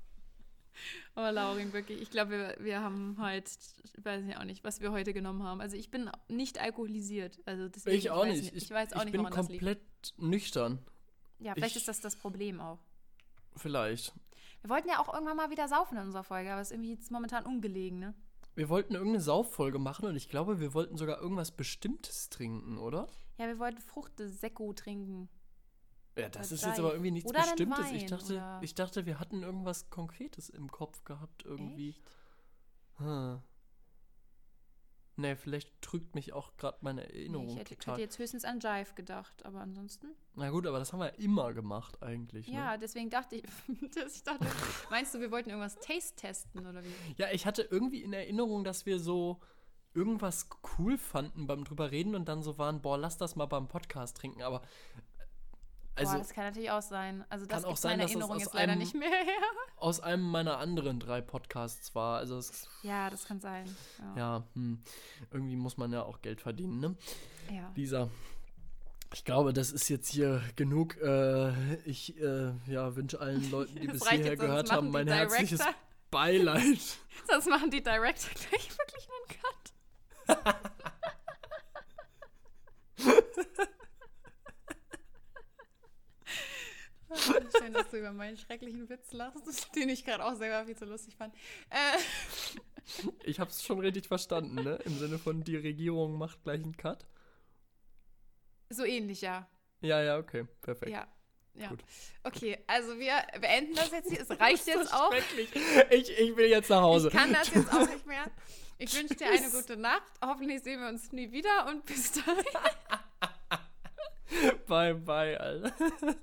Aber Laurin, wirklich, ich glaube, wir, wir haben heute, ich weiß ja auch nicht, was wir heute genommen haben. Also ich bin nicht alkoholisiert. Also deswegen, Ich auch nicht. Ich, weiß auch ich nicht, bin komplett nüchtern. Ja, vielleicht ich- ist das das Problem auch. Vielleicht. Wir wollten ja auch irgendwann mal wieder saufen in unserer Folge, aber es ist irgendwie jetzt momentan ungelegen, ne? Wir wollten irgendeine Sauffolge machen und ich glaube, wir wollten sogar irgendwas Bestimmtes trinken, oder? Ja, wir wollten Fruchtsekko trinken. Ja, das Oder ist jetzt aber irgendwie nichts Oder Bestimmtes. ich, Wein, dachte, oder- ich dachte, wir hatten irgendwas Konkretes im Kopf gehabt irgendwie. Echt? Hm. Nee, vielleicht trügt mich auch gerade meine Nee, Erinnerung ich hätte, hätte jetzt höchstens an Jive gedacht, aber ansonsten. Na gut, aber das haben wir immer gemacht eigentlich. Ja, Ne? deswegen dachte ich, [laughs] ich dachte, meinst du, wir wollten irgendwas Taste testen oder wie? Ja, ich hatte irgendwie in Erinnerung, dass wir so irgendwas cool fanden beim drüber reden und dann so waren, boah, lass das mal beim Podcast trinken. Aber also Boah, das kann natürlich auch sein. Also das Kann auch sein, meine Erinnerung aus jetzt leider einem- nicht mehr [laughs] her. aus einem meiner anderen drei Podcasts war. Also es, Ja, das kann sein. Ja. ja, hm, irgendwie muss man ja auch Geld verdienen, ne? ja. Lisa, ich glaube, das ist jetzt hier genug. Äh, ich äh, ja, wünsche allen [laughs] Leuten, die bis hierher jetzt, gehört haben, mein herzliches Director- Beileid. [laughs] Sonst machen die Director gleich wirklich einen Cut. Schön, dass du über meinen schrecklichen Witz lachst, [laughs] den ich gerade auch selber viel zu lustig fand. Äh, [laughs] Ich habe es schon richtig verstanden, ne? Im Sinne von, die Regierung macht gleich einen Cut. so ähnlich, ja. Ja, ja, okay, perfekt. Ja. Ja. Gut. Okay, also wir beenden das jetzt hier. Es reicht jetzt auch. Ich, ich will jetzt nach Hause. Ich kann das jetzt auch nicht mehr. [laughs] Ich wünsche dir eine gute Nacht. Hoffentlich sehen wir uns nie wieder und bis dahin. [laughs] bye, bye, Alter. [laughs]